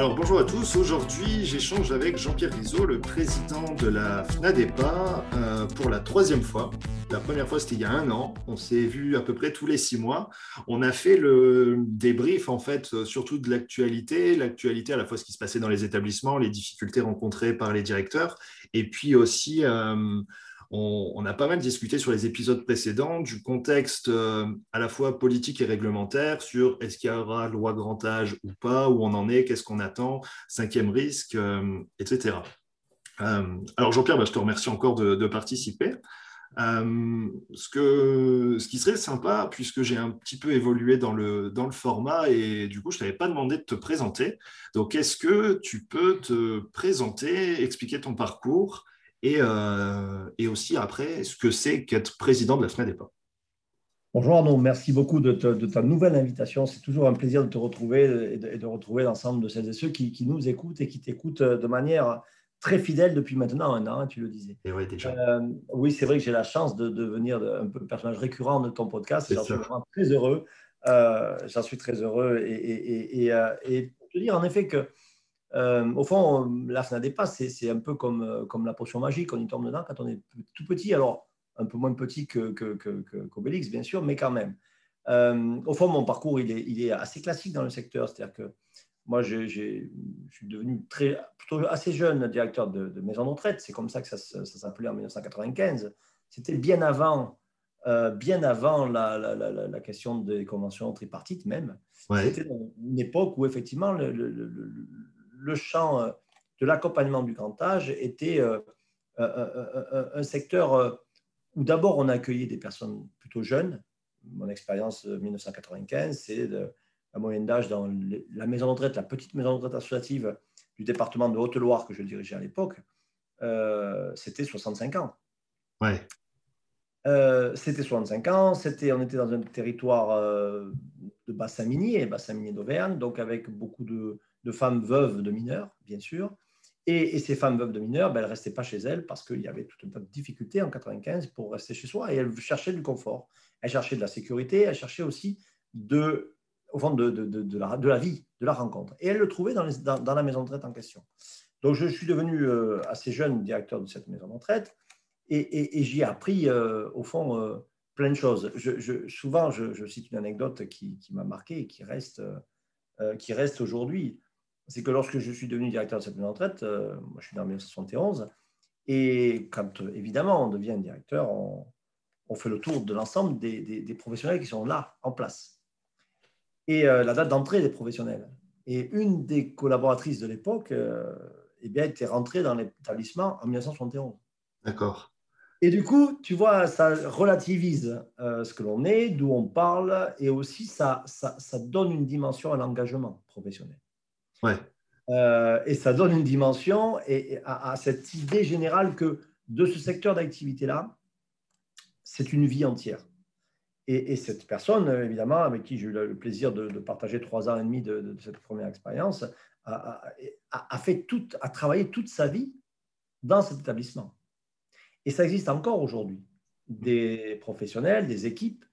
Alors bonjour à tous, aujourd'hui j'échange avec Jean-Pierre Rizot, le président de la FNADEPA, euh, pour la troisième fois. La première fois c'était il y a un an, on s'est vu à peu près tous les six mois. On a fait le débrief en fait, surtout de l'actualité, l'actualité à la fois ce qui se passait dans les établissements, les difficultés rencontrées par les directeurs, et puis aussi... Euh, on, a pas mal discuté sur les épisodes précédents du contexte euh, à la fois politique et réglementaire sur est-ce qu'il y aura loi grand âge ou pas, où on en est, qu'est-ce qu'on attend, cinquième risque, euh, etc. Euh, alors Jean-Pierre, bah, je te remercie encore de, participer. ce, qui serait sympa, puisque j'ai un petit peu évolué dans le, dans le format et du coup, je ne t'avais pas demandé de te présenter. Donc, est-ce que tu peux te présenter, expliquer ton parcours euh, et, aussi après ce que c'est qu'être président de la FNADEPA. Bonjour Arnaud, merci beaucoup de, ta nouvelle invitation. C'est toujours un plaisir de te retrouver et de, retrouver l'ensemble de celles et ceux qui, nous écoutent et qui t'écoutent de manière très fidèle depuis maintenant un an, tu le disais. Et ouais, déjà. Euh, oui, c'est vrai que j'ai la chance de devenir un peu personnage récurrent de ton podcast. J'en suis vraiment très heureux. Euh, j'en suis très heureux. Et, et, et, et, te dire en effet que euh, au fond, la FNADEPA, c'est un peu comme, euh, comme la potion magique, on y tombe dedans quand on est tout petit, alors un peu moins petit qu'Obélix, bien sûr, mais quand même. Euh, au fond, mon parcours, il est, il est, assez classique dans le secteur, c'est-à-dire que moi, je suis devenu très, plutôt assez jeune directeur de, maison de retraite, c'est comme ça que ça, s'appelait en 1995. C'était bien avant, bien avant la, la, la, question des conventions tripartites même. C'était une époque où effectivement le, le champ euh, de l'accompagnement du grand âge était euh, un secteur euh, où d'abord on accueillait des personnes plutôt jeunes. Mon expérience 1995, c'est la moyenne d'âge dans la maison de retraite, la petite maison de retraite associative du département de Haute-Loire que je dirigeais à l'époque, c'était 65 ans. Ouais. c'était 65 ans, c'était, on était dans un territoire de bassin minier, bassin minier d'Auvergne, donc avec beaucoup de, de femmes veuves de mineurs, bien sûr. Et, ces femmes veuves de mineurs, ben, elles ne restaient pas chez elles parce qu'il y avait tout un tas de difficultés en 95 pour rester chez soi et elles cherchaient du confort. Elles cherchaient de la sécurité, elles cherchaient aussi de, au fond de, la, vie, de la rencontre. Et elles le trouvaient dans, la maison de retraite en question. Donc je suis devenu euh, assez jeune directeur de cette maison de retraite et, j'y ai appris, euh, au fond, euh, plein de choses. Souvent, je, cite une anecdote qui, m'a marqué et qui reste aujourd'hui c'est que lorsque je suis devenu directeur de cette maison de retraite, euh, moi je suis né en 1971, et quand euh, évidemment on devient directeur, on, fait le tour de l'ensemble des, professionnels qui sont là, en place. Et euh, la date d'entrée des professionnels. Et une des collaboratrices de l'époque eh bien, était rentrée dans l'établissement en 1971. D'accord. Et du coup, tu vois, ça relativise ce que l'on est, d'où on parle, et aussi ça, ça, ça donne une dimension à l'engagement professionnel. Ouais. Euh, et ça donne une dimension et, à, cette idée générale que de ce secteur d'activité-là, c'est une vie entière. Et, cette personne, évidemment, avec qui j'ai eu le plaisir de, partager trois ans et demi de, cette première expérience, a, fait tout, a travaillé toute sa vie dans cet établissement. Et ça existe encore aujourd'hui. Des professionnels, des équipes,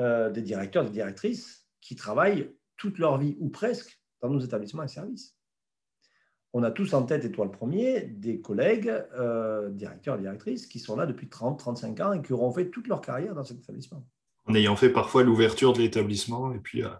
euh, des directeurs, des directrices qui travaillent toute leur vie, ou presque, dans nos établissements et services. On a tous en tête, et toi le premier, des collègues, euh, directeurs et directrices, qui sont là depuis 30, 35 ans et qui auront fait toute leur carrière dans cet établissement. En ayant fait parfois l'ouverture de l'établissement et puis... Euh,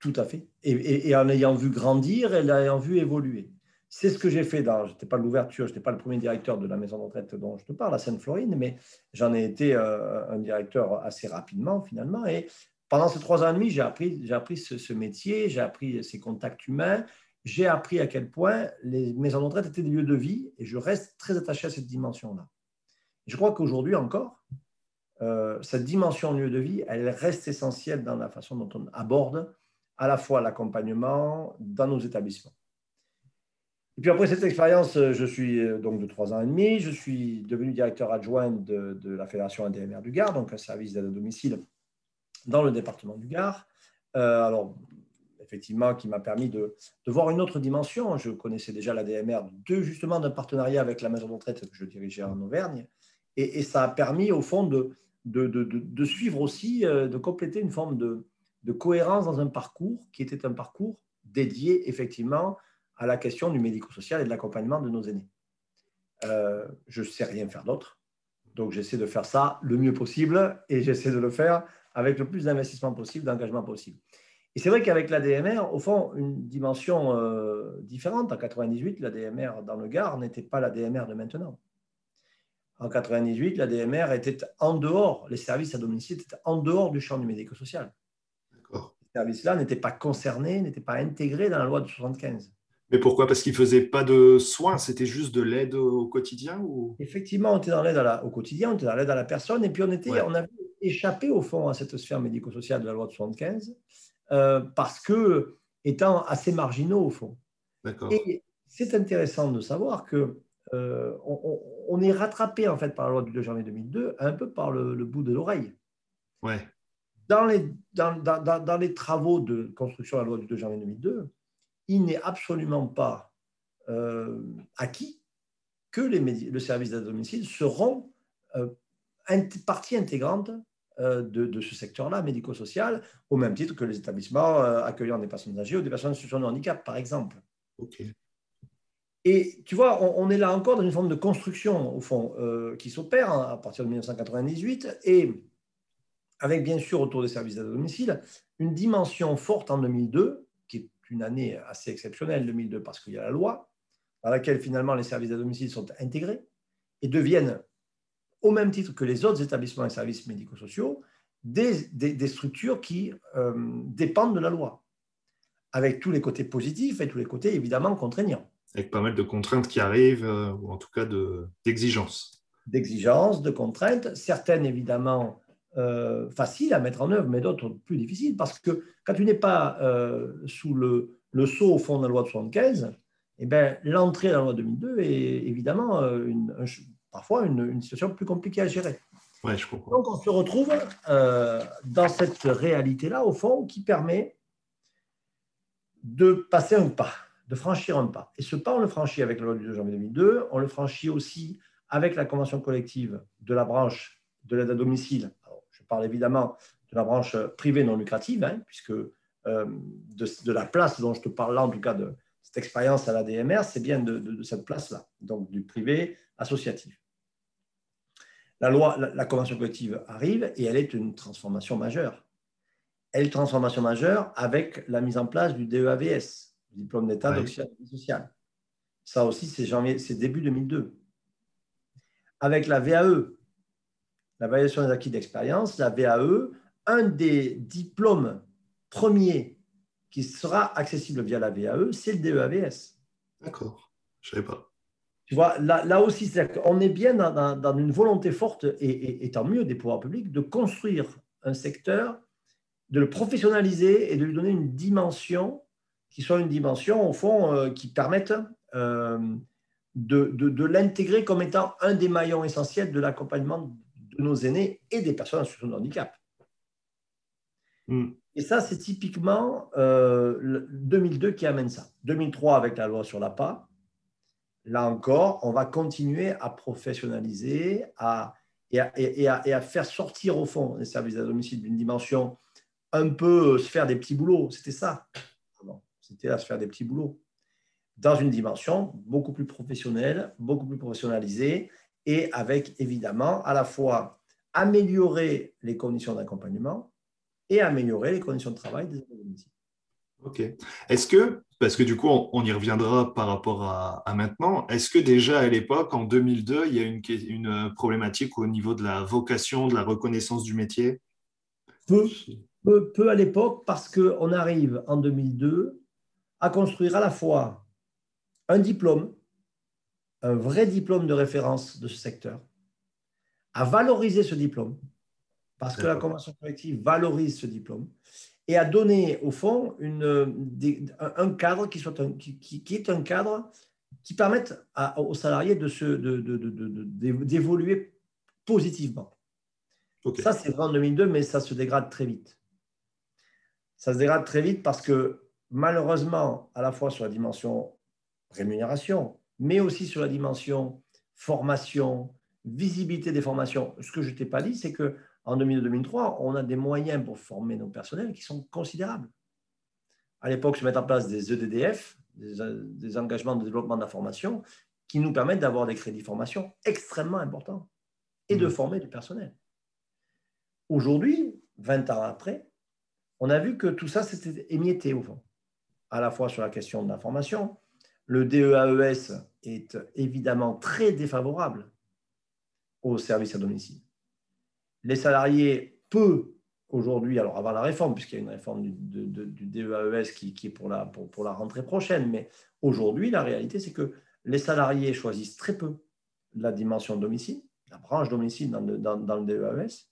Tout à fait. Et, en ayant vu grandir et l'ayant vu évoluer. C'est ce que j'ai fait dans, je n'étais pas l'ouverture, je n'étais pas le premier directeur de la maison de retraite dont je te parle, à Sainte-Florine, mais j'en ai été euh, un directeur assez rapidement finalement. Et pendant ces trois ans et demi, j'ai appris, ce, métier, j'ai appris ces contacts humains, j'ai appris à quel point les maisons de étaient des lieux de vie et je reste très attaché à cette dimension-là. Je crois qu'aujourd'hui encore, euh, cette dimension lieu de vie, elle reste essentielle dans la façon dont on aborde à la fois l'accompagnement dans nos établissements. Et puis après cette expérience, je suis euh, donc de trois ans et demi, je suis devenu directeur adjoint de, la Fédération intérimaire du Gard, donc un service d'aide à domicile dans le département du Gard. Euh, alors, effectivement, qui m'a permis de, voir une autre dimension. Je connaissais déjà la DMR de, justement d'un partenariat avec la maison de retraite que je dirigeais en Auvergne. Et, ça a permis, au fond, de, de, suivre aussi, euh, de compléter une forme de, cohérence dans un parcours qui était un parcours dédié, effectivement, à la question du médico-social et de l'accompagnement de nos aînés. Euh, je ne sais rien faire d'autre. Donc, j'essaie de faire ça le mieux possible et j'essaie de le faire avec le plus d'investissement possible, d'engagement possible. Et c'est vrai qu'avec la DMR, au fond, une dimension euh, différente. En 98, la DMR dans le Gard n'était pas la DMR de maintenant. En 98, la DMR était en dehors, les services à domicile étaient en dehors du champ du médico-social. Ces services-là n'étaient pas concernés, n'étaient pas intégrés dans la loi de 75. Mais pourquoi? Parce qu'ils ne faisaient pas de soins, c'était juste de l'aide au quotidien ou... Effectivement, on était dans l'aide au quotidien, on était dans l'aide à la personne, et puis on, était, on avait échappé au fond à cette sphère médico-sociale de la loi de 75, euh, parce que étant assez marginaux au fond. Et c'est intéressant de savoir que euh, on, est rattrapé en fait par la loi du 2 janvier 2002 un peu par le, bout de l'oreille. Ouais. Dans les, dans, dans, dans les travaux de construction de la loi du 2 janvier 2002, il n'est absolument pas euh, acquis que les le service d'aide domicile seront euh, partie intégrante euh, de, ce secteur-là, médico-social, au même titre que les établissements accueillant des personnes âgées ou des personnes en situation de handicap, par exemple. Et tu vois, on, est là encore dans une forme de construction, au fond, qui s'opère hein, à partir de 1998, et avec bien sûr autour des services à domicile, une dimension forte en 2002 une année assez exceptionnelle, 2002, parce qu'il y a la loi, dans laquelle finalement les services à domicile sont intégrés et deviennent, au même titre que les autres établissements et services médico-sociaux, des, des, structures qui euh, dépendent de la loi, avec tous les côtés positifs et tous les côtés évidemment contraignants. Avec pas mal de contraintes qui arrivent, euh, ou en tout cas d'exigences. d'exigences, de contraintes, certaines évidemment euh, faciles à mettre en œuvre, mais d'autres plus difficiles, parce que quand tu n'es pas sous le, le sceau au fond de la loi de 75, eh ben, l'entrée dans la loi 2002 est évidemment une, parfois une, situation plus compliquée à gérer. Ouais, je comprends. Donc on se retrouve dans cette réalité-là, au fond, qui permet de passer un pas, de franchir un pas. Et ce pas, on le franchit avec la loi du 2 janvier 2002, on le franchit aussi avec la convention collective de la branche de l'aide à domicile parle évidemment de la branche privée non lucrative, hein, puisque euh, de, la place dont je te parle là, en tout cas de cette expérience à la DMR, c'est bien de, cette place-là, donc du privé associatif. La loi, la, convention collective arrive et elle est une transformation majeure. Elle est une transformation majeure avec la mise en place du DEAVS, diplôme d'État ouais. social. Ça aussi, c'est début 2002. Avec la VAE, la validation des acquis d'expérience, la VAE, un des diplômes premiers qui sera accessible via la VAE, c'est le DEAVS. D'accord, je ne savais pas. Tu vois, là, là aussi, on est bien dans, une volonté forte, et, tant mieux des pouvoirs publics, de construire un secteur, de le professionnaliser et de lui donner une dimension qui soit une dimension, au fond, euh, qui permette euh, de, de l'intégrer comme étant un des maillons essentiels de l'accompagnement de nos aînés et des personnes en situation de handicap. Hmm. Et ça, c'est typiquement euh, 2002 qui amène ça. 2003 avec la loi sur l'APA. Là encore, on va continuer à professionnaliser à, et, à, faire sortir au fond les services à domicile d'une dimension un peu se faire des petits boulots. C'était ça. C'était à se faire des petits boulots. Dans une dimension beaucoup plus professionnelle, beaucoup plus professionnalisée et avec évidemment à la fois améliorer les conditions d'accompagnement et améliorer les conditions de travail des organismes. Ok. Est-ce que, parce que du coup, on, y reviendra par rapport à, maintenant, est-ce que déjà à l'époque, en 2002, il y a une, une problématique au niveau de la vocation, de la reconnaissance du métier? Peu, peu, peu à l'époque, parce qu'on arrive en 2002 à construire à la fois un diplôme un vrai diplôme de référence de ce secteur, à valoriser ce diplôme parce que la convention collective valorise ce diplôme et a donné, au fond, une, un cadre qui, soit qui, qui, est un cadre qui permette aux salariés d'évoluer de, de, positivement. Ça, c'est vrai en 2002, mais ça se dégrade très vite. Ça se dégrade très vite parce que malheureusement, à la fois sur la dimension rémunération, mais aussi sur la dimension formation, visibilité des formations. Ce que je ne t'ai pas dit, c'est qu'en 2002-2003, on a des moyens pour former nos personnels qui sont considérables. À l'époque, se mettent en place des EDDF, des, engagements de développement de la formation, qui nous permettent d'avoir des crédits formation extrêmement importants et de mmh. former du personnel. Aujourd'hui, 20 ans après, on a vu que tout ça s'était émietté au fond, à la fois sur la question de la formation. Le DEAES est évidemment très défavorable au service à domicile. Les salariés peu aujourd'hui, alors avant la réforme, puisqu'il y a une réforme du, DEAES qui, est pour la, pour, la rentrée prochaine, mais aujourd'hui, la réalité, c'est que les salariés choisissent très peu la dimension domicile, la branche domicile dans le, dans DEAES,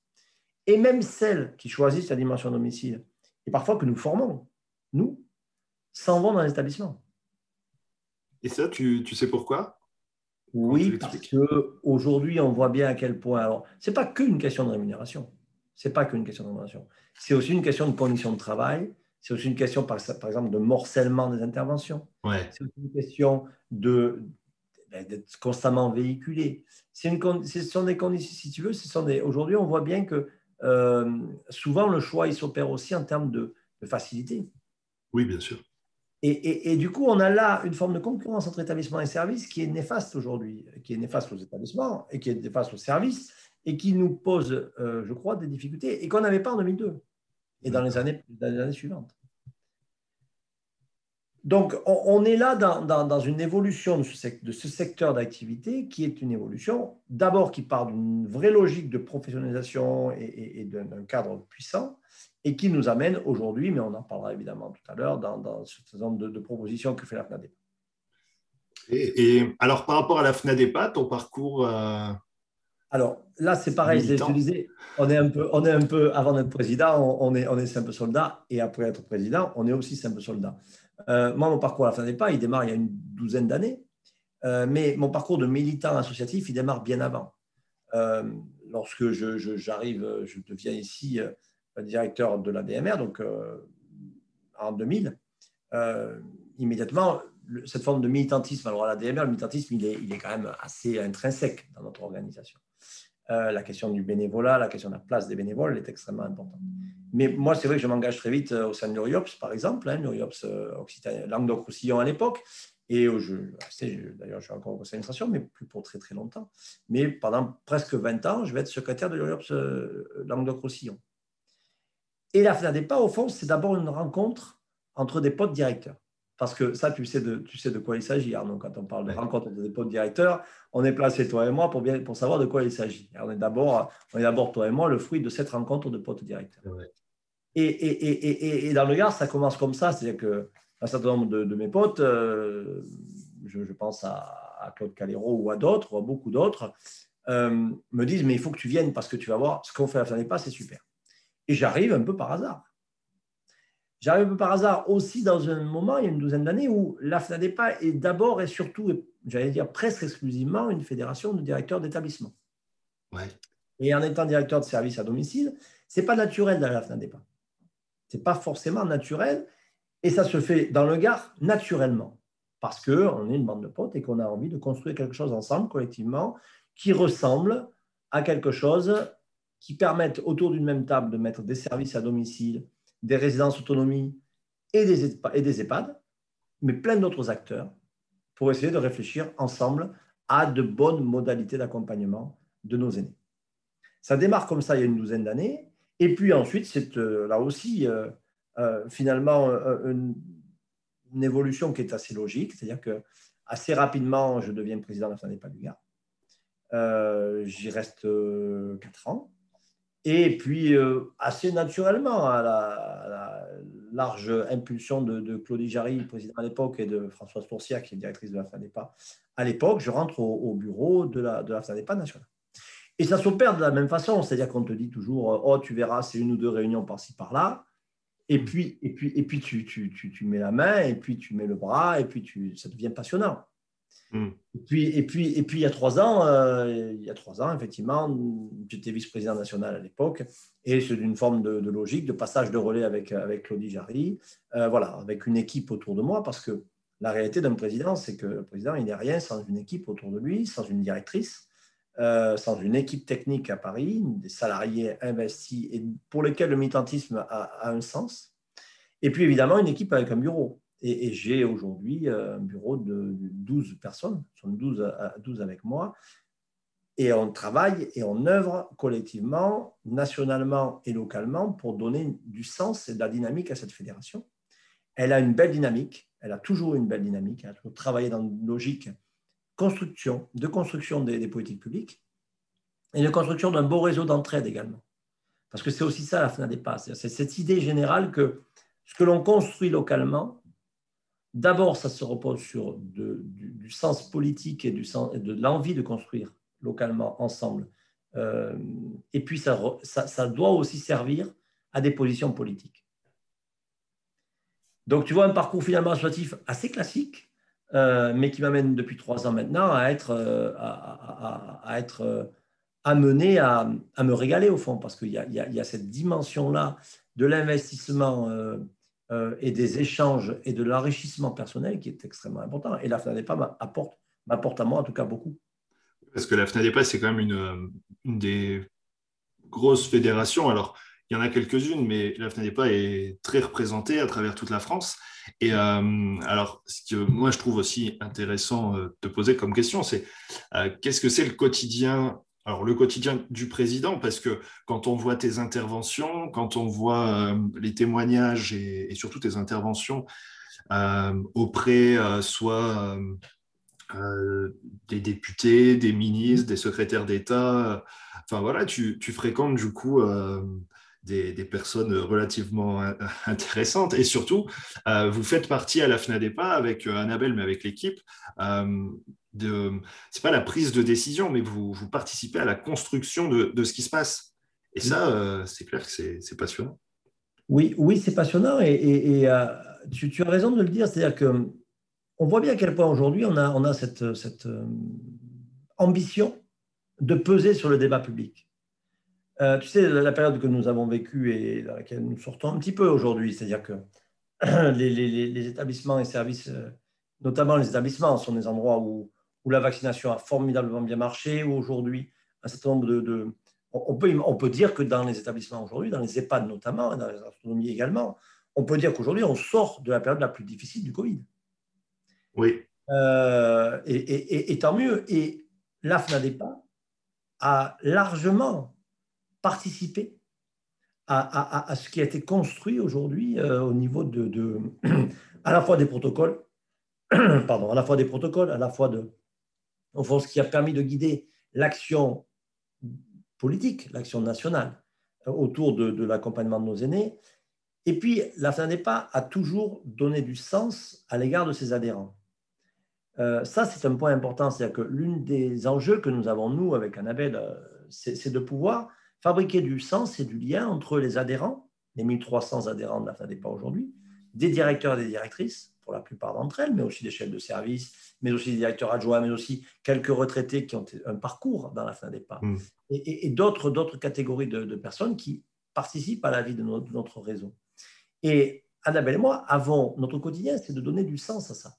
et même celles qui choisissent la dimension domicile, et parfois que nous formons, nous, s'en vont dans l'établissement. Et ça, tu, tu sais pourquoi? Oui, parce qu'aujourd'hui, on voit bien à quel point. Alors, ce n'est pas qu'une question de rémunération. Ce n'est pas qu'une question de rémunération. C'est aussi une question de conditions de travail. C'est aussi une question, par, par, exemple, de morcellement des interventions. Ouais. C'est aussi une question de, ben, d'être constamment véhiculé. C'est une, ce sont des conditions, si tu veux, ce sont des. Aujourd'hui, on voit bien que euh, souvent le choix il s'opère aussi en termes de, facilité. Oui, bien sûr. Et, et, du coup, on a là une forme de concurrence entre établissements et services qui est néfaste aujourd'hui, qui est néfaste aux établissements et qui est néfaste aux services et qui nous pose, euh, je crois, des difficultés et qu'on n'avait pas en 2002 et dans les années, dans les années suivantes. Donc, on, est là dans, une évolution de ce, secteur d'activité qui est une évolution, d'abord qui part d'une vraie logique de professionnalisation et, d'un cadre puissant, et qui nous amène aujourd'hui, mais on en parlera évidemment tout à l'heure, dans, ce nombre de, propositions que fait la FNADEPA. Et, alors, par rapport à la FNADEPA, ton parcours euh, Alors, là, c'est pareil, je disais, on est, un peu, on est un peu, avant d'être président, on, est, on est simple soldat, et après être président, on est aussi simple soldat. Euh, moi, mon parcours à la fin des pas, il démarre il y a une douzaine d'années, euh, mais mon parcours de militant associatif, il démarre bien avant. Euh, lorsque j'arrive, je, deviens ici directeur de la BMR, donc en 2000, immédiatement, cette forme de militantisme, alors à la DMR, le militantisme, il est, il est quand même assez intrinsèque dans notre organisation. La question du bénévolat, la question de la place des bénévoles est extrêmement importante. Mais moi, c'est vrai que je m'engage très vite euh, au sein de l'URIOPS, par exemple, hein, l'URIOPS euh, Languedoc-Roussillon à l'époque. Et je, d'ailleurs, je suis encore au conseil d'administration, mais plus pour très très longtemps. Mais pendant presque 20 ans, je vais être secrétaire de l'URIOPS euh, Languedoc-Roussillon. Et la FNADEPA, au fond, c'est d'abord une rencontre entre des potes directeurs. Parce que ça, tu sais de, tu sais de quoi il s'agit, Arnaud. Quand on parle de rencontre entre des potes directeurs, on est placé, toi et moi, pour, bien, pour savoir de quoi il s'agit. On est d'abord, toi et moi, le fruit de cette rencontre de potes directeurs. Et, et, et, et, dans le Gard, ça commence comme ça. C'est-à-dire qu'un certain nombre de, mes potes, euh, je, pense à, Claude Calero ou à d'autres, ou à beaucoup d'autres, euh, me disent Mais il faut que tu viennes parce que tu vas voir ce qu'on fait à la fin des pas, c'est super. Et j'arrive un peu par hasard. J'arrive un peu par hasard aussi dans un moment, il y a une douzaine d'années, où la FNADEPA est d'abord et surtout, j'allais dire presque exclusivement, une fédération de directeurs d'établissement. Ouais. Et en étant directeur de service à domicile, ce n'est pas naturel d'aller à la FNADEPA. Ce n'est pas forcément naturel. Et ça se fait dans le Gard naturellement. Parce qu'on est une bande de potes et qu'on a envie de construire quelque chose ensemble, collectivement, qui ressemble à quelque chose qui permette autour d'une même table de mettre des services à domicile, des résidences autonomie et des, des EHPAD, mais plein d'autres acteurs, pour essayer de réfléchir ensemble à de bonnes modalités d'accompagnement de nos aînés. Ça démarre comme ça il y a une douzaine d'années, et puis ensuite, c'est euh, là aussi euh, euh, finalement une, évolution qui est assez logique, c'est-à-dire que assez rapidement, je deviens président de la FNADEPA du Gard. J'y reste quatre ans. Et puis, assez naturellement, à la, large impulsion de, Claudie Jarry, président à l'époque, et de Françoise Tourcière, qui est directrice de la FNADEPA à l'époque, je rentre au, bureau de la, de la FNADEPA nationale. Et ça s'opère de la même façon, c'est-à-dire qu'on te dit toujours, oh, tu verras, c'est une ou deux réunions par-ci, par-là. Et puis, et puis, et puis tu, tu, tu, tu, mets la main, et puis tu mets le bras, et puis tu, ça devient passionnant. Hmm. Et, puis, et, puis, et puis, il y a trois ans, euh, il y a trois ans, effectivement, j'étais vice-président national à l'époque, et c'est une forme de, logique, de passage de relais avec, avec Claudie Jarry, euh, voilà, avec une équipe autour de moi, parce que la réalité d'un président, c'est que le président, il n'est rien sans une équipe autour de lui, sans une directrice, euh, sans une équipe technique à Paris, des salariés investis et pour lesquels le militantisme a, un sens. Et puis évidemment, une équipe avec un bureau. Et, j'ai aujourd'hui euh, un bureau de, 12 personnes, sont 12, 12 avec moi. Et on travaille et on œuvre collectivement, nationalement et localement pour donner du sens et de la dynamique à cette fédération. Elle a une belle dynamique, elle a toujours une belle dynamique, elle a toujours travaillé dans une logique de construction des, politiques publiques et de construction d'un beau réseau d'entraide également. Parce que c'est aussi ça la FNADEPA, c'est cette idée générale que ce que l'on construit localement, d'abord ça se repose sur du, sens politique et, de l'envie de construire localement ensemble. Euh, et puis ça, doit aussi servir à des positions politiques. Donc tu vois un parcours finalement associatif assez classique, euh, mais qui m'amène depuis trois ans maintenant à être, euh, amené à, me régaler au fond, parce qu'il y a, cette dimension-là de l'investissement et des échanges et de l'enrichissement personnel qui est extrêmement important. Et la FNADEPA m'apporte, m'apporte à moi en tout cas beaucoup. Parce que la FNADEPA, c'est quand même une, une des grosses fédérations. Alors, il y en a quelques-unes, mais la FNADEPA est très représentée à travers toute la France. Et euh, alors, ce que moi je trouve aussi intéressant euh, de poser comme question, c'est euh, qu'est-ce que c'est le quotidien alors, le quotidien du président, parce que quand on voit tes interventions, quand on voit les témoignages et, surtout tes interventions auprès soit des députés, des ministres, des secrétaires d'État, enfin voilà, tu, tu, fréquentes du coup des, personnes relativement intéressantes. Et surtout, euh, vous faites partie à la FNADEPA avec euh, Annabelle, mais avec l'équipe. Euh, de, c'est pas la prise de décision, mais vous, vous participez à la construction de, de, ce qui se passe. Et ça, euh, c'est clair que c'est, passionnant. Oui, oui, c'est passionnant. Et, et, tu, tu, as raison de le dire. C'est-à-dire que on voit bien à quel point aujourd'hui on a, on a cette, cette ambition de peser sur le débat public. Euh, tu sais, la période que nous avons vécue et dans laquelle nous sortons un petit peu aujourd'hui, c'est-à-dire que les, établissements et services, euh, notamment les établissements, sont des endroits où, où la vaccination a formidablement bien marché, où aujourd'hui, un certain nombre de... on, peut, on peut dire que dans les établissements aujourd'hui, dans les EHPAD notamment, et dans les astronomies également, on peut dire qu'aujourd'hui, on sort de la période la plus difficile du Covid. Oui. Euh, et, et, et, tant mieux. Et l'AFNADEPA a largement participer à, ce qui a été construit aujourd'hui euh, au niveau de, à la fois des protocoles, pardon, à la fois des protocoles, à la fois de, au fond, ce qui a permis de guider l'action politique, l'action nationale euh, autour de, l'accompagnement de nos aînés. Et puis, la FNADEPA a toujours donné du sens à l'égard de ses adhérents. Euh, ça, c'est un point important, c'est-à-dire que l'une des enjeux que nous avons, nous, avec Annabelle, c'est de pouvoir fabriquer du sens et du lien entre les adhérents, les 1300 adhérents de la FNADEPA aujourd'hui, des directeurs et des directrices, pour la plupart d'entre elles, mais aussi des chefs de service, mais aussi des directeurs adjoints, mais aussi quelques retraités qui ont un parcours dans la FNADEPA, mmh. et, et, d'autres, d'autres catégories de, personnes qui participent à la vie de notre, notre réseau. Et Annabelle et moi avons, notre quotidien, c'est de donner du sens à ça.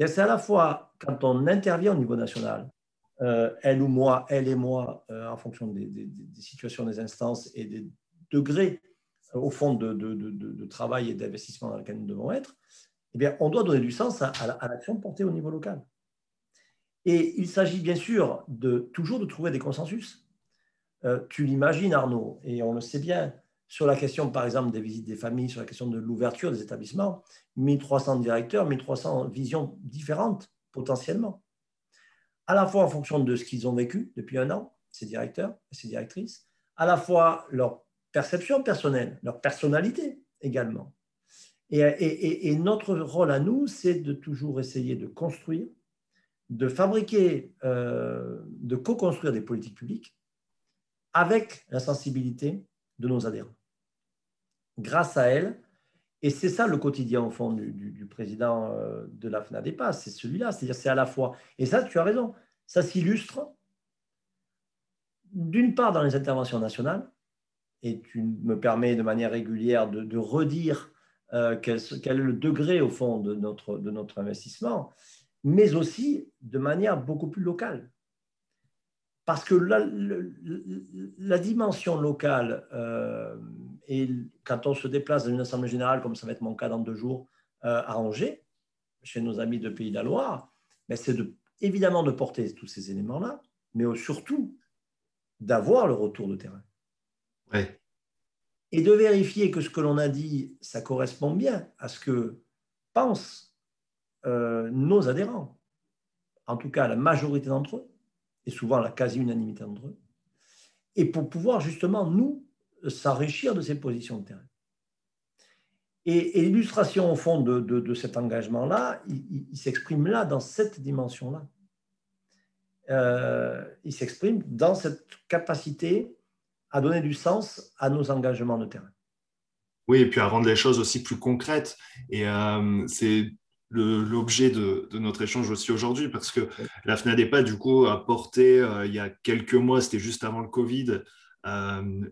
C'est à la fois quand on intervient au niveau national, elle ou moi, elle et moi, euh, en fonction des, situations, des instances et des degrés, euh, au fond, de, travail et d'investissement dans lequel nous devons être, eh bien, on doit donner du sens à, l'action portée au niveau local. Et il s'agit bien sûr de toujours de trouver des consensus. tu l'imagines, Arnaud, et on le sait bien, sur la question, par exemple, des visites des familles, sur la question de l'ouverture des établissements, 1300 directeurs, 1300 visions différentes potentiellement à la fois en fonction de ce qu'ils ont vécu depuis un an, ces directeurs et ces directrices, à la fois leur perception personnelle, leur personnalité également. Et, notre rôle à nous, c'est de toujours essayer de construire, de fabriquer, euh, de co-construire des politiques publiques avec la sensibilité de nos adhérents. Grâce à elle, et c'est ça le quotidien au fond du, président euh, de la FNADEPA, c'est celui-là, c'est-à-dire c'est à la fois, et ça tu as raison, ça s'illustre d'une part dans les interventions nationales, et tu me permets de manière régulière de, redire euh, quel, est le degré au fond de notre, de notre investissement, mais aussi de manière beaucoup plus locale. Parce que la, la, dimension locale, euh, et quand on se déplace dans une assemblée générale, comme ça va être mon cas dans deux jours, euh, à Angers, chez nos amis de Pays de la Loire, ben, c'est évidemment de porter tous ces éléments-là, mais surtout d'avoir le retour de terrain. Et de vérifier que ce que l'on a dit, ça correspond bien à ce que pensent euh, nos adhérents, en tout cas la majorité d'entre eux et souvent la quasi-unanimité entre eux, et pour pouvoir justement, nous, s'enrichir de ces positions de terrain. Et, l'illustration, au fond, de, cet engagement-là, il, s'exprime là, dans cette dimension-là. Euh, il s'exprime dans cette capacité à donner du sens à nos engagements de terrain. Oui, et puis à rendre les choses aussi plus concrètes. Et euh, c'est l'objet de, notre échange aussi aujourd'hui, parce que la FNADEPA, du coup, a porté, euh, il y a quelques mois, c'était juste avant le Covid,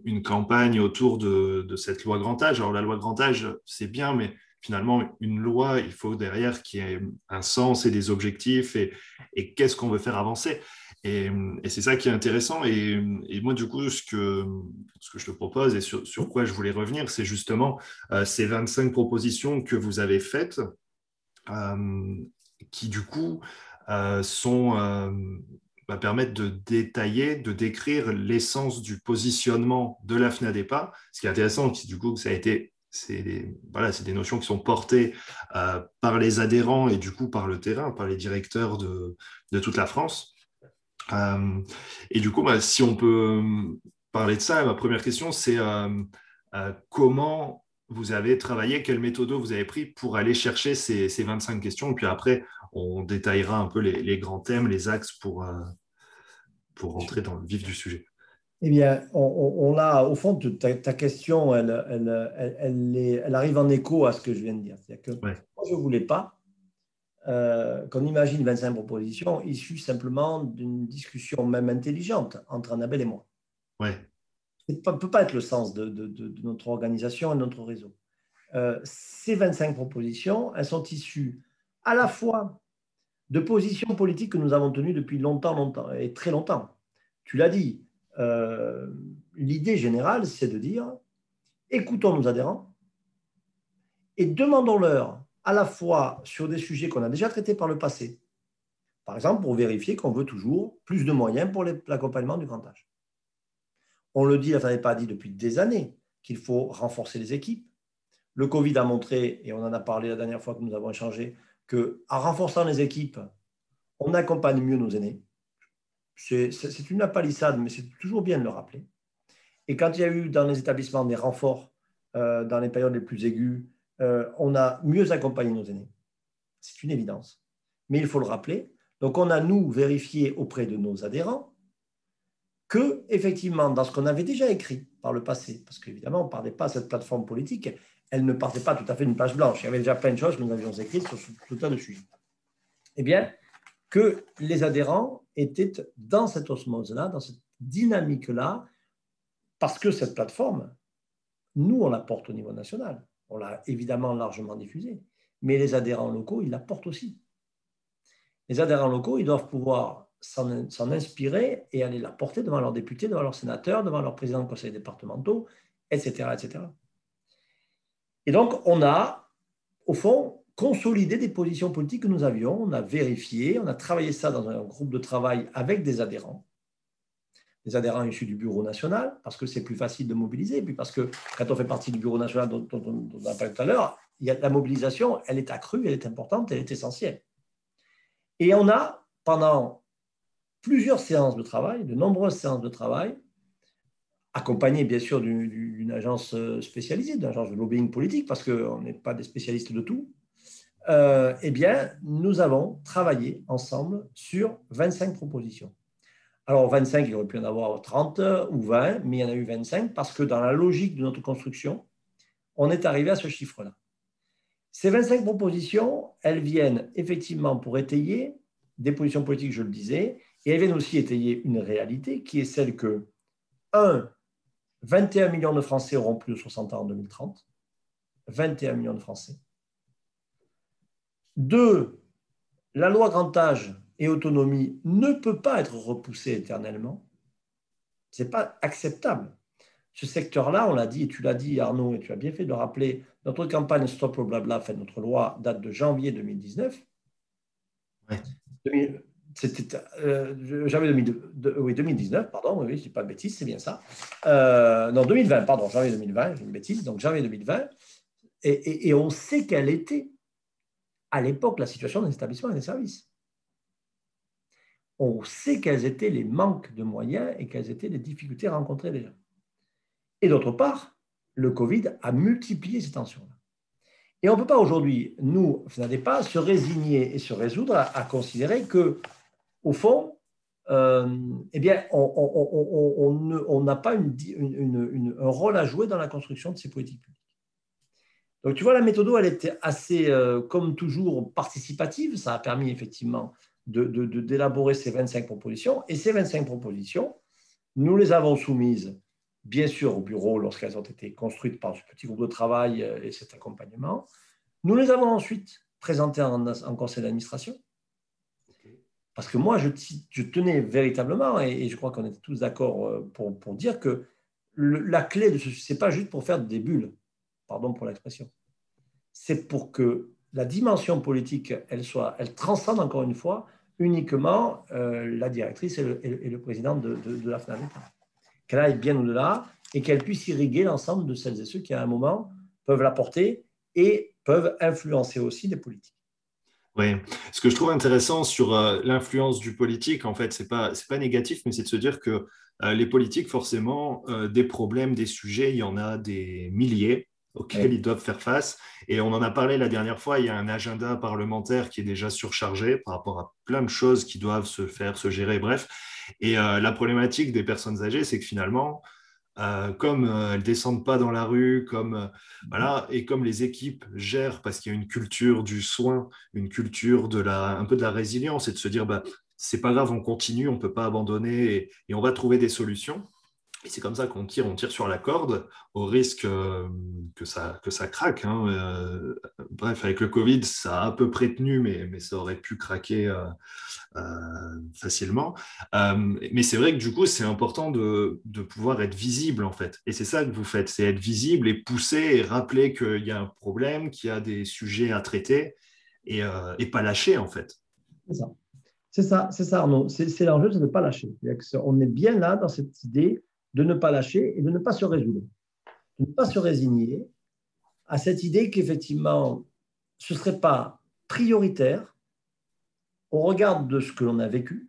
une campagne autour de, cette loi grand âge. Alors, la loi grand âge, c'est bien, mais finalement, une loi, il faut derrière qu'il y ait un sens et des objectifs et, qu'est-ce qu'on veut faire avancer. Et, c'est ça qui est intéressant. Et, moi, du coup, ce que, ce que je te propose et sur, quoi je voulais revenir, c'est justement euh, ces 25 propositions que vous avez faites euh, qui du coup euh, sont, euh, bah, permettent de détailler, de décrire l'essence du positionnement de la FNADEPA. Ce qui est intéressant, c'est du coup ça a été c'est des, voilà, des notions qui sont portées par les adhérents et du coup par le terrain, par les directeurs de, toute la France. et du coup, bah, si on peut parler de ça, ma première question, c'est comment vous avez travaillé, quelle méthode vous avez pris pour aller chercher ces, 25 questions? Et puis après, on détaillera un peu les, grands thèmes, les axes pour, euh, pour rentrer dans le vif du sujet. Eh bien, on, a, au fond, ta, ta question, elle, elle, elle, elle, arrive en écho à ce que je viens de dire. Que moi, je ne voulais pas euh, qu'on imagine 25 propositions issues simplement d'une discussion même intelligente entre Annabelle et moi. Ouais ne peut pas être le sens de, notre organisation et de notre réseau. Euh, ces 25 propositions, elles sont issues à la fois de positions politiques que nous avons tenues depuis longtemps, longtemps, et très longtemps. Tu l'as dit, euh, l'idée générale, c'est de dire, écoutons nos adhérents et demandons-leur à la fois sur des sujets qu'on a déjà traités par le passé, par exemple pour vérifier qu'on veut toujours plus de moyens pour l'accompagnement du grand âge. On le dit, la pas dit depuis des années qu'il faut renforcer les équipes. Le Covid a montré, et on en a parlé la dernière fois que nous avons échangé, qu'en renforçant les équipes, on accompagne mieux nos aînés. C'est une palissade, mais c'est toujours bien de le rappeler. Et quand il y a eu dans les établissements des renforts euh, dans les périodes les plus aiguës, euh, on a mieux accompagné nos aînés. C'est une évidence. Mais il faut le rappeler. Donc on a, nous, vérifié auprès de nos adhérents que, effectivement, dans ce qu'on avait déjà écrit par le passé, parce qu'évidemment, on ne parlait pas de cette plateforme politique, elle ne partait pas tout à fait d'une page blanche. Il y avait déjà plein de choses que nous avions écrites sur tout un de sujets. Eh bien, que les adhérents étaient dans cette osmose-là, dans cette dynamique-là, parce que cette plateforme, nous, on la porte au niveau national. On l'a évidemment largement diffusée. Mais les adhérents locaux, ils la portent aussi. Les adhérents locaux, ils doivent pouvoir s'en inspirer et aller la porter devant leurs députés, devant leurs sénateurs, devant leurs présidents de conseils départementaux, etc., etc. Et donc, on a, au fond, consolidé des positions politiques que nous avions, on a vérifié, on a travaillé ça dans un groupe de travail avec des adhérents, des adhérents issus du Bureau national, parce que c'est plus facile de mobiliser, puis parce que quand on fait partie du Bureau national dont, on a parlé tout à l'heure, la mobilisation, elle est accrue, elle est importante, elle est essentielle. Et on a, pendant plusieurs séances de travail, de nombreuses séances de travail, accompagnées bien sûr d'une agence euh, spécialisée, d'une agence de lobbying politique, parce qu'on n'est pas des spécialistes de tout, euh, eh bien, nous avons travaillé ensemble sur 25 propositions. Alors 25, il aurait pu en avoir 30 ou 20, mais il y en a eu 25 parce que dans la logique de notre construction, on est arrivé à ce chiffre-là. Ces 25 propositions, elles viennent effectivement pour étayer des positions politiques, je le disais, et elles viennent aussi étayer une réalité qui est celle que, 1, 21 millions de Français auront plus de 60 ans en 2030. 21 millions de Français. 2, la loi grand âge et autonomie ne peut pas être repoussée éternellement. Ce n'est pas acceptable. Ce secteur-là, on l'a dit, et tu l'as dit Arnaud, et tu as bien fait de rappeler, notre campagne Stop au blabla, fait notre loi date de janvier 2019. C'était euh, janvier 2019, pardon, oui, je pas de bêtises, c'est bien ça. Euh, non, 2020, pardon, janvier 2020, j'ai une bêtise, donc janvier 2020. Et, et on sait quelle était, à l'époque, la situation des établissements et des services on sait quels étaient les manques de moyens et quelles étaient les difficultés rencontrées déjà. Et d'autre part, le Covid a multiplié ces tensions-là. Et on ne peut pas aujourd'hui, nous, pas se résigner et se résoudre à, considérer que, au fond, euh, eh bien, on n'a pas un rôle à jouer dans la construction de ces politiques publiques. Donc, tu vois, la méthode, elle était assez, euh, comme toujours, participative. Ça a permis effectivement d'élaborer de, ces 25 propositions. Et ces 25 propositions, nous les avons soumises, bien sûr, au bureau lorsqu'elles ont été construites par ce petit groupe de travail euh, et cet accompagnement. Nous les avons ensuite présentées en, en conseil d'administration. Parce que moi, je, tenais véritablement, et, je crois qu'on était tous d'accord euh, pour, dire que la clé de ce, c'est pas juste pour faire des bulles, pardon pour l'expression, c'est pour que la dimension politique, elle soit, elle transcende encore une fois uniquement euh, la directrice et le, président de, la FNAD. Qu'elle aille bien au-delà et qu'elle puisse irriguer l'ensemble de celles et ceux qui, à un moment, peuvent la porter et peuvent influencer aussi les politiques. Oui, ce que je trouve intéressant sur euh, l'influence du politique, en fait, ce n'est pas, pas négatif, mais c'est de se dire que euh, les politiques, forcément, des problèmes, des sujets, il y en a des milliers auxquels ils doivent faire face. Et on en a parlé la dernière fois, il y a un agenda parlementaire qui est déjà surchargé par rapport à plein de choses qui doivent se faire, se gérer, bref. Et euh, la problématique des personnes âgées, c'est que finalement, euh, comme euh, elles descendent pas dans la rue, comme voilà, et comme les équipes gèrent parce qu'il y a une culture du soin, une culture de la, un peu de la résilience, et de se dire bah c'est pas grave, on continue, on peut pas abandonner et on va trouver des solutions. C'est comme ça qu'on tire, on tire sur la corde au risque euh, que, ça, que ça craque. Hein. Euh, bref, avec le Covid, ça a à peu près tenu, mais, mais ça aurait pu craquer euh, facilement. mais c'est vrai que du coup, c'est important de, de, pouvoir être visible, en fait. Et c'est ça que vous faites, c'est être visible et pousser et rappeler qu'il y a un problème, qu'il y a des sujets à traiter et, et pas lâcher, en fait. C'est ça. C'est ça, c'est ça, Arnaud. C'est l'enjeu, c'est de ne pas lâcher. On est bien là dans cette idée de ne pas lâcher et de ne pas se résoudre, de ne pas se résigner à cette idée qu'effectivement, ce ne serait pas prioritaire, au regard de ce que l'on a vécu,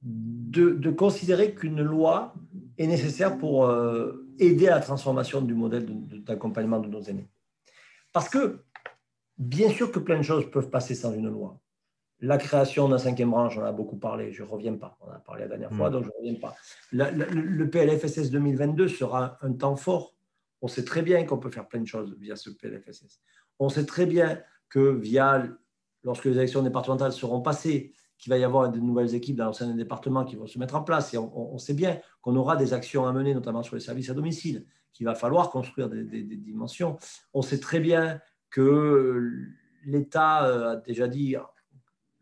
de, considérer qu'une loi est nécessaire pour euh, aider à la transformation du modèle d'accompagnement de nos aînés. Parce que, bien sûr que plein de choses peuvent passer sans une loi. La création d'un cinquième branche, on a beaucoup parlé, je ne reviens pas. On a parlé la dernière fois, mm. donc je ne reviens pas. le PLFSS 2022 sera un temps fort. On sait très bien qu'on peut faire plein de choses via ce PLFSS. On sait très bien que via, lorsque les élections départementales seront passées, qu'il va y avoir de nouvelles équipes dans l'ancien département qui vont se mettre en place. Et on, sait bien qu'on aura des actions à mener, notamment sur les services à domicile, qu'il va falloir construire des, des dimensions. On sait très bien que l'État euh, a déjà dit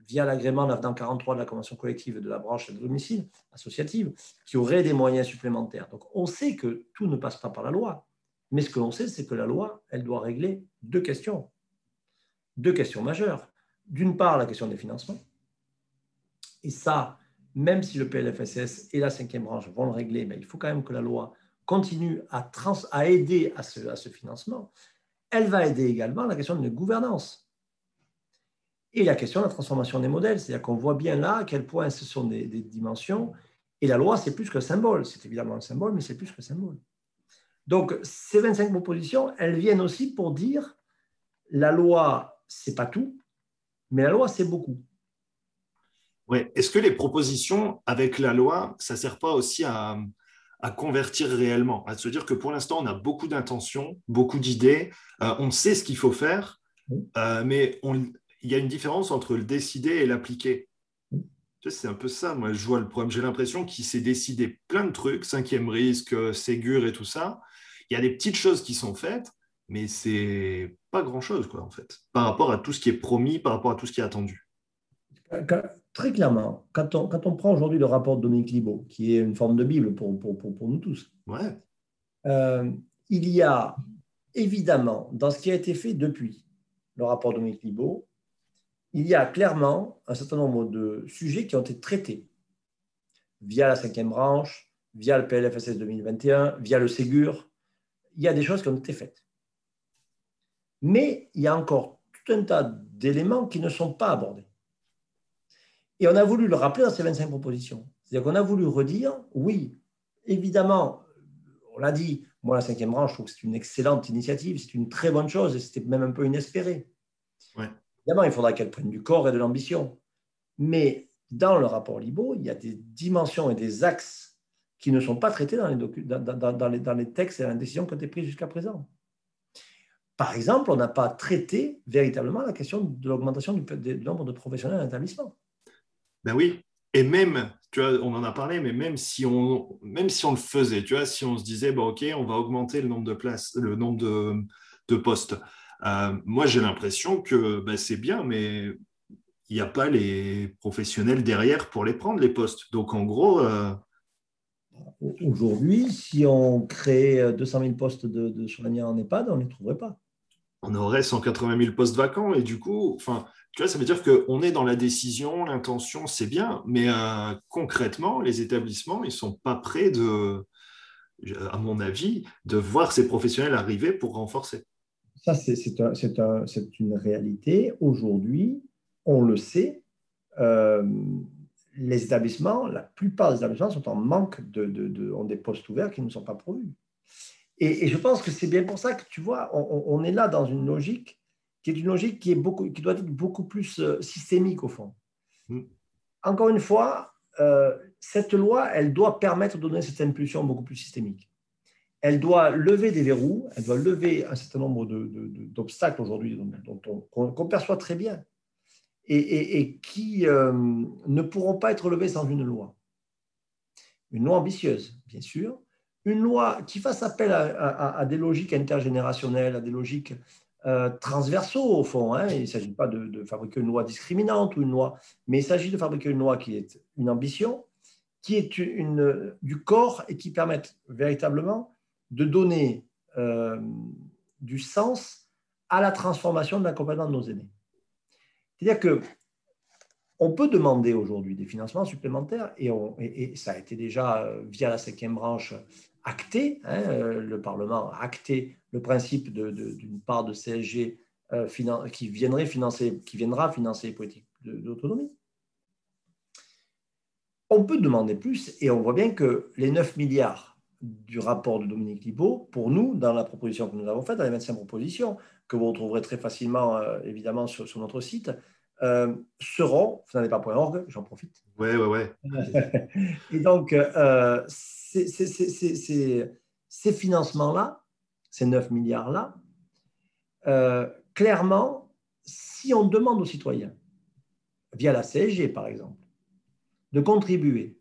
via l'agrément l'avenant 43 de la convention collective de la branche de domicile associative, qui aurait des moyens supplémentaires. Donc on sait que tout ne passe pas par la loi, mais ce que l'on sait, c'est que la loi, elle doit régler deux questions, deux questions majeures. D'une part, la question des financements, et ça, même si le PLFSS et la cinquième branche vont le régler, mais il faut quand même que la loi continue à, aider à ce, financement. Elle va aider également la question de gouvernance et la question de la transformation des modèles, c'est-à-dire qu'on voit bien là à quel point ce sont des, dimensions. Et la loi, c'est plus que symbole. C'est évidemment un symbole, mais c'est plus que symbole. Donc, ces 25 propositions, elles viennent aussi pour dire la loi, c'est pas tout, mais la loi, c'est beaucoup. Ouais. Est-ce que les propositions avec la loi, ça ne sert pas aussi à, convertir réellement, à se dire que pour l'instant, on a beaucoup d'intentions, beaucoup d'idées, euh, on sait ce qu'il faut faire, euh, mais il y a une différence entre le décider et l'appliquer. C'est un peu ça, moi, je vois le problème. J'ai l'impression qu'il s'est décidé plein de trucs, cinquième risque, Ségur et tout ça. Il y a des petites choses qui sont faites, mais c'est pas grand-chose, quoi, en fait, par rapport à tout ce qui est promis, par rapport à tout ce qui est attendu. très clairement, quand on, quand on prend aujourd'hui le rapport de Dominique Libaud, qui est une forme de Bible pour, pour, pour, nous tous, ouais. Euh, il y a évidemment, dans ce qui a été fait depuis le rapport de Dominique Libaud, il y a clairement un certain nombre de sujets qui ont été traités via la cinquième branche, via le PLFSS 2021, via le Ségur. Il y a des choses qui ont été faites. Mais il y a encore tout un tas d'éléments qui ne sont pas abordés. Et on a voulu le rappeler dans ces 25 propositions. C'est-à-dire qu'on a voulu redire, oui, évidemment, on l'a dit, moi, la cinquième branche, je trouve que c'est une excellente initiative, c'est une très bonne chose, et c'était même un peu inespéré. Évidemment, il faudra qu'elle prenne du corps et de l'ambition. Mais dans le rapport Libo, il y a des dimensions et des axes qui ne sont pas traités dans les, dans, les, dans les textes et dans les décisions qui ont été prises jusqu'à présent. Par exemple, on n'a pas traité véritablement la question de l'augmentation du, nombre de professionnels en établissement. Ben oui, et même, tu vois, on en a parlé, mais même si on, même si on le faisait, tu vois, si on se disait, bon, ok, on va augmenter le nombre de places, le nombre de, de postes. Euh, moi, j'ai l'impression que ben, c'est bien, mais il n'y a pas les professionnels derrière pour les prendre, les postes. Donc, en gros. Euh, Aujourd'hui, si on crée 200 000 postes de, de soignants en EHPAD, on ne les trouverait pas. On aurait 180 000 postes vacants et du coup, enfin, tu vois, ça veut dire qu'on est dans la décision, l'intention, c'est bien, mais euh, concrètement, les établissements, ils ne sont pas prêts de, à mon avis, de voir ces professionnels arriver pour renforcer. Ça, c'est une réalité. Aujourd'hui, on le sait, euh, les établissements, la plupart des établissements sont en manque de, de, ont des postes ouverts qui ne sont pas pourvus. Et, je pense que c'est bien pour ça que tu vois, on, est là dans une logique qui est une logique qui, est beaucoup, qui doit être beaucoup plus euh, systémique au fond. Mm. Encore une fois, euh, cette loi, elle doit permettre de donner cette impulsion beaucoup plus systémique. Elle doit lever des verrous, elle doit lever un certain nombre d'obstacles aujourd'hui dont, on, perçoit très bien et, qui euh, ne pourront pas être levés sans une loi. Une loi ambitieuse, bien sûr, une loi qui fasse appel à des logiques intergénérationnelles, à des logiques euh, transversaux au fond. Hein. Il ne s'agit pas de, fabriquer une loi discriminante ou une loi, mais il s'agit de fabriquer une loi qui est une ambition, qui est du corps et qui permette véritablement de donner euh, du sens à la transformation de l'accompagnement de nos aînés. C'est-à-dire que on peut demander aujourd'hui des financements supplémentaires et, et, ça a été déjà euh, via la cinquième branche acté, hein, le Parlement a acté le principe d'une part de CSG euh, qui, viendrait financer, qui viendra financer les politiques d'autonomie. On peut demander plus et on voit bien que les 9 milliards du rapport de Dominique Libaud, pour nous, dans la proposition que nous avons faite, dans les 25 propositions, que vous retrouverez très facilement, euh, évidemment, sur, notre site, euh, seront, vous n'en pas point org, j'en profite. Oui, oui, oui. et donc, ces financements-là ces 9 milliards-là, euh, clairement, si on demande aux citoyens, via la CSG par exemple, de contribuer,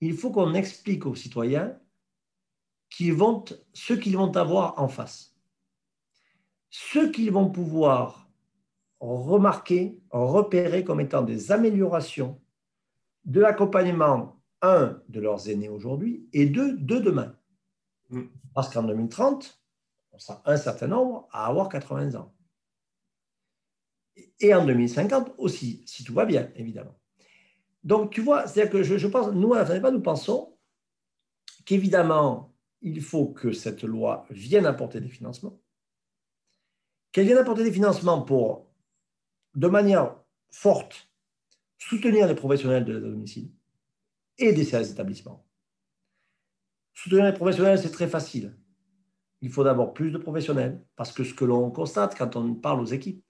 il faut qu'on explique aux citoyens vont, ce qu'ils vont avoir en face. Ce qu'ils vont pouvoir remarquer, repérer comme étant des améliorations de l'accompagnement, un, de leurs aînés aujourd'hui, et deux, de demain. Mm. Parce qu'en 2030, on sera un certain nombre à avoir 80 ans. Et en 2050 aussi, si tout va bien, évidemment. Donc, tu vois, c'est-à-dire que je, pense, nous, à la nous pensons qu'évidemment, il faut que cette loi vienne apporter des financements, qu'elle vienne apporter des financements pour, de manière forte, soutenir les professionnels de la domicile et des services d'établissement. Soutenir les professionnels, c'est très facile. Il faut d'abord plus de professionnels, parce que ce que l'on constate quand on parle aux équipes,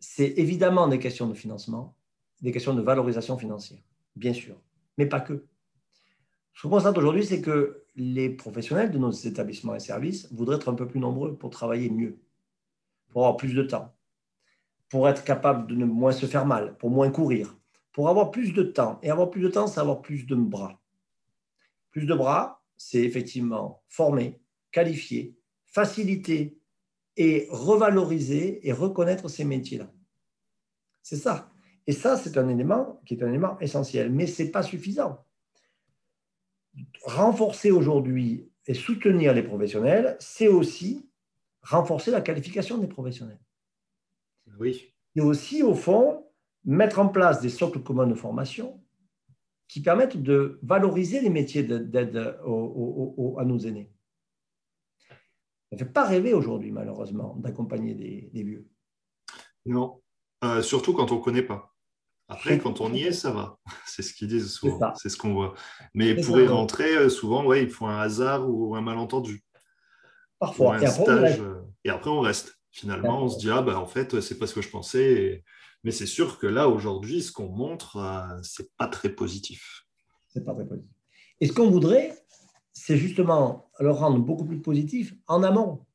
c'est évidemment des questions de financement, des questions de valorisation financière, bien sûr, mais pas que. Ce qu'on constate aujourd'hui, c'est que les professionnels de nos établissements et services voudraient être un peu plus nombreux pour travailler mieux, pour avoir plus de temps, pour être capable de ne moins se faire mal, pour moins courir, pour avoir plus de temps. Et avoir plus de temps, c'est avoir plus de bras. Plus de bras, c'est effectivement former, qualifier, faciliter et revaloriser et reconnaître ces métiers-là. C'est ça. Et ça, c'est un élément qui est un élément essentiel, mais ce n'est pas suffisant. Renforcer aujourd'hui et soutenir les professionnels, c'est aussi renforcer la qualification des professionnels. Oui. Et aussi, au fond, mettre en place des socles communs de formation qui permettent de valoriser les métiers d'aide à nos aînés. Ça ne fait pas rêver aujourd'hui, malheureusement, d'accompagner des, vieux. Non, euh, surtout quand on ne connaît pas. Après, quand on y est, ça va. C'est ce qu'ils disent souvent. C'est ce qu'on voit. Mais pour y rentrer, euh, souvent, ouais, il faut un hasard ou un malentendu. Parfois. et, après, euh, et, après, on reste. Finalement, on se dit, ah ben en fait, c'est pas ce que je pensais. Mais c'est sûr que là, aujourd'hui, ce qu'on montre, c'est pas très positif. C'est pas très positif. Et ce qu'on voudrait, c'est justement le rendre beaucoup plus positif en amont.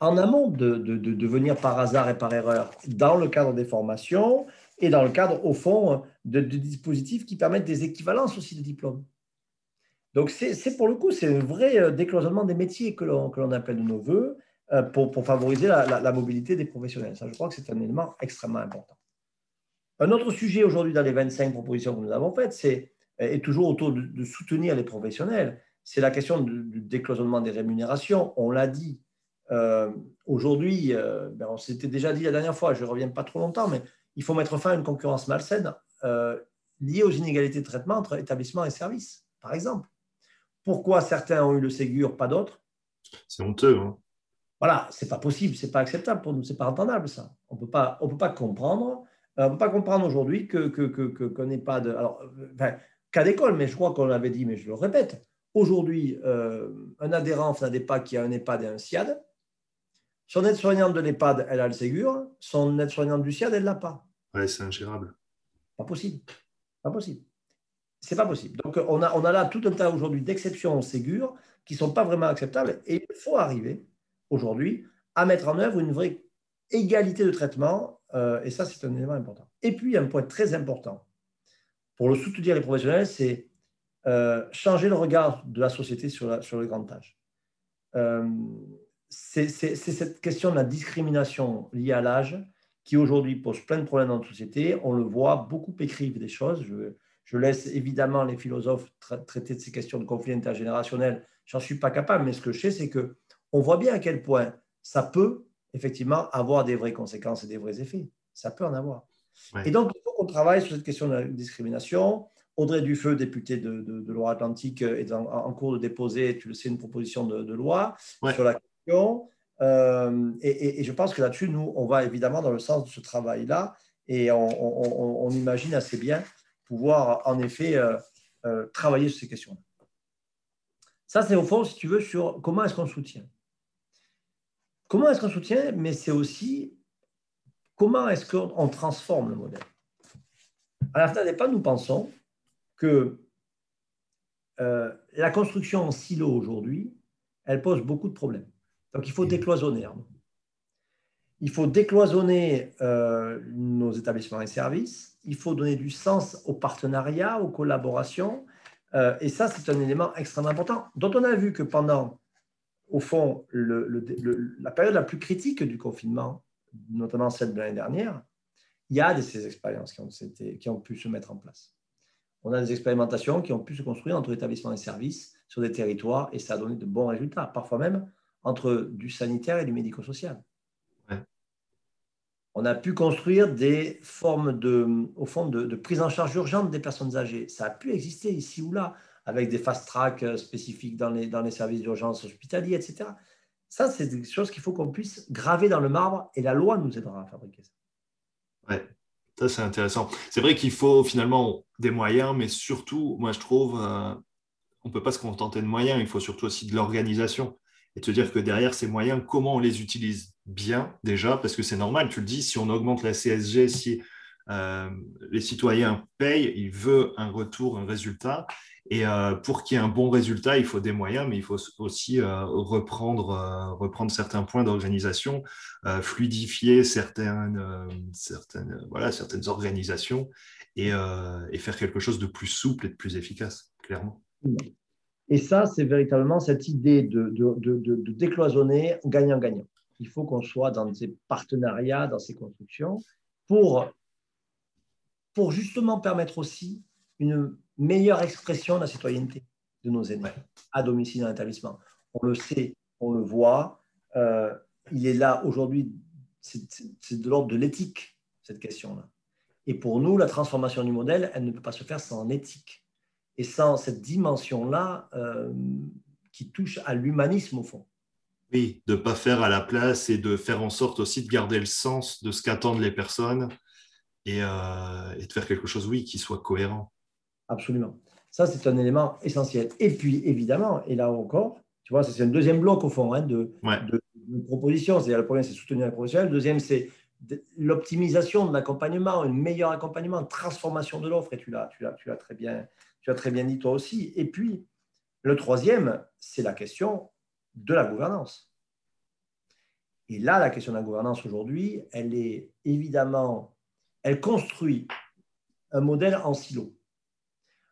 En amont de, venir par hasard et par erreur dans le cadre des formations et dans le cadre, au fond, de, dispositifs qui permettent des équivalences aussi de diplômes. Donc, c'est pour le coup, c'est un vrai euh, décloisonnement des métiers que l'on appelle de nos voeux euh, pour, favoriser la, mobilité des professionnels. Ça, je crois que c'est un élément extrêmement important. Un autre sujet aujourd'hui dans les 25 propositions que nous avons faites, c'est et toujours autour de, soutenir les professionnels. C'est la question du, décloisonnement des rémunérations. On l'a dit. Euh, aujourd'hui, euh, ben, on s'était déjà dit la dernière fois, je ne reviens pas trop longtemps, mais il faut mettre fin à une concurrence malsaine euh, liée aux inégalités de traitement entre établissements et services, par exemple. Pourquoi certains ont eu le Ségur, pas d'autres? C'est honteux. Hein voilà, c'est pas possible, c'est pas acceptable pour nous, c'est pas entendable ça. On peut pas, on peut pas comprendre, on peut pas comprendre aujourd'hui que qu'on n'ait pas de. Alors, cas d'école, mais je crois qu'on l'avait dit, mais je le répète. Aujourd'hui, euh, un adhérent FNADEPA qui a un EHPAD et un SIAD, son aide-soignante de l'EHPAD, elle a le Ségur, son aide-soignante du SIAD, elle ne l'a pas. Oui, c'est ingérable. Pas possible. Pas possible. C'est pas possible. Donc, on a, on a là tout un tas aujourd'hui d'exceptions au Ségur qui ne sont pas vraiment acceptables et il faut arriver aujourd'hui à mettre en œuvre une vraie égalité de traitement euh, et ça, c'est un élément important. Et puis, un point très important pour le soutenir les professionnels, c'est euh, changer le regard de la société sur, sur le grand âge. Euh, c'est cette question de la discrimination liée à l'âge qui aujourd'hui pose plein de problèmes dans notre société. On le voit, beaucoup écrivent des choses. Je, je laisse évidemment les philosophes traiter de ces questions de conflit intergénérationnel. J'en suis pas capable, mais ce que je sais, c'est que on voit bien à quel point ça peut effectivement avoir des vraies conséquences et des vrais effets. Ça peut en avoir. Et donc, il faut qu'on travaille sur cette question de la discrimination. Audrey Dufeu, députée de, de, Loire-Atlantique, est en, cours de déposer, tu le sais, une proposition de, loi sur la Euh, et, je pense que là-dessus, nous, on va évidemment dans le sens de ce travail-là et on, imagine assez bien pouvoir, en effet, euh, euh, travailler sur ces questions-là. Ça, c'est au fond, si tu veux, sur comment est-ce qu'on soutient. Comment est-ce qu'on soutient Mais c'est aussi comment est-ce qu'on transforme le modèle À la pas, nous pensons que la construction en silo aujourd'hui, elle pose beaucoup de problèmes. Donc il faut décloisonner. Il faut décloisonner euh, nos établissements et services. Il faut donner du sens au partenariat, aux collaborations. Euh, et ça, c'est un élément extrêmement important, dont on a vu que pendant, au fond, la période la plus critique du confinement, notamment celle de l'année dernière, il y a de ces expériences qui ont, qui ont pu se mettre en place. On a des expérimentations qui ont pu se construire entre établissements et services sur des territoires et ça a donné de bons résultats, parfois même entre du sanitaire et du médico-social. On a pu construire des formes de, au fond, de, prise en charge urgente des personnes âgées. Ça a pu exister ici ou là, avec des fast-track spécifiques dans les, dans les services d'urgence hospitaliers, etc. Ça, c'est des choses qu'il faut qu'on puisse graver dans le marbre et la loi nous aidera à fabriquer ça. Ouais, ça c'est intéressant. C'est vrai qu'il faut finalement des moyens, mais surtout, moi je trouve, euh, on ne peut pas se contenter de moyens, il faut surtout aussi de l'organisation. Et te dire que derrière ces moyens, comment on les utilise bien déjà, parce que c'est normal, tu le dis, si on augmente la CSG, si les citoyens payent, ils veulent un retour, un résultat. Et pour qu'il y ait un bon résultat, il faut des moyens, mais il faut aussi reprendre, reprendre certains points d'organisation, fluidifier certaines, certaines, voilà, certaines organisations et, et faire quelque chose de plus souple et de plus efficace, clairement. Et ça, c'est véritablement cette idée de, de, de, décloisonner gagnant-gagnant. Il faut qu'on soit dans ces partenariats, dans ces constructions, pour, pour justement permettre aussi une meilleure expression de la citoyenneté de nos aînés à domicile dans l'établissement. On le sait, on le voit. Euh, il est là aujourd'hui, c'est de l'ordre de l'éthique, cette question-là. Et pour nous, la transformation du modèle, elle ne peut pas se faire sans éthique et sans cette dimension-là euh, qui touche à l'humanisme au fond. Oui, de ne pas faire à la place et de faire en sorte aussi de garder le sens de ce qu'attendent les personnes et, euh, et, de faire quelque chose, oui, qui soit cohérent. Absolument. Ça, c'est un élément essentiel. Et puis, évidemment, et là encore, tu vois, c'est un deuxième bloc au fond hein, de, de, propositions. C'est-à-dire, le premier, c'est soutenir la professionnelle. Le deuxième, c'est l'optimisation de l'accompagnement, un meilleur accompagnement, transformation de l'offre. Et tu l'as, tu l'as, tu l'as très bien tu as très bien dit toi aussi. Et puis, le troisième, c'est la question de la gouvernance. Et là, la question de la gouvernance aujourd'hui, elle est évidemment, elle construit un modèle en silo.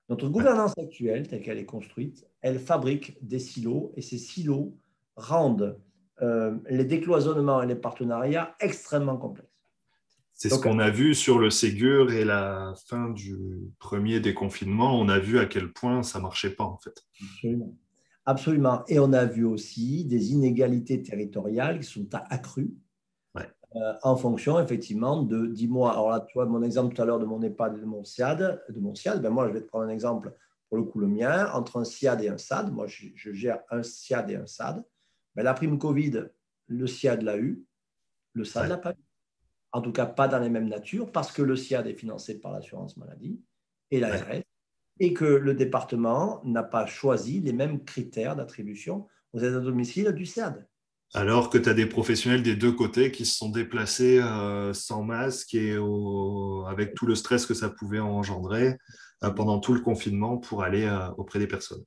Notre gouvernance actuelle, telle qu'elle est construite, elle fabrique des silos et ces silos rendent euh, les décloisonnements et les partenariats extrêmement complexes. C'est ce qu'on a vu sur le Ségur et la fin du premier déconfinement. On a vu à quel point ça marchait pas, en fait. Absolument. Absolument. Et on a vu aussi des inégalités territoriales qui sont accrues euh, en fonction, effectivement, de, dis-moi, alors là, tu vois, mon exemple tout à l'heure de mon EHPAD de mon SIAD, de mon SIAD, ben moi, je vais te prendre un exemple, pour le coup, le mien, entre un SIAD et un SAD. Moi, je, gère un SIAD et un SAD. Ben, la prime Covid, le SIAD l'a eu, le SAD l'a pas eu en tout cas pas dans les mêmes natures, parce que le SIAD est financé par l'assurance maladie et l'ARS, et que le département n'a pas choisi les mêmes critères d'attribution aux aides à domicile du SIAD. Alors que tu as des professionnels des deux côtés qui se sont déplacés euh, sans masque et avec tout le stress que ça pouvait engendrer euh, pendant tout le confinement pour aller euh, auprès des personnes.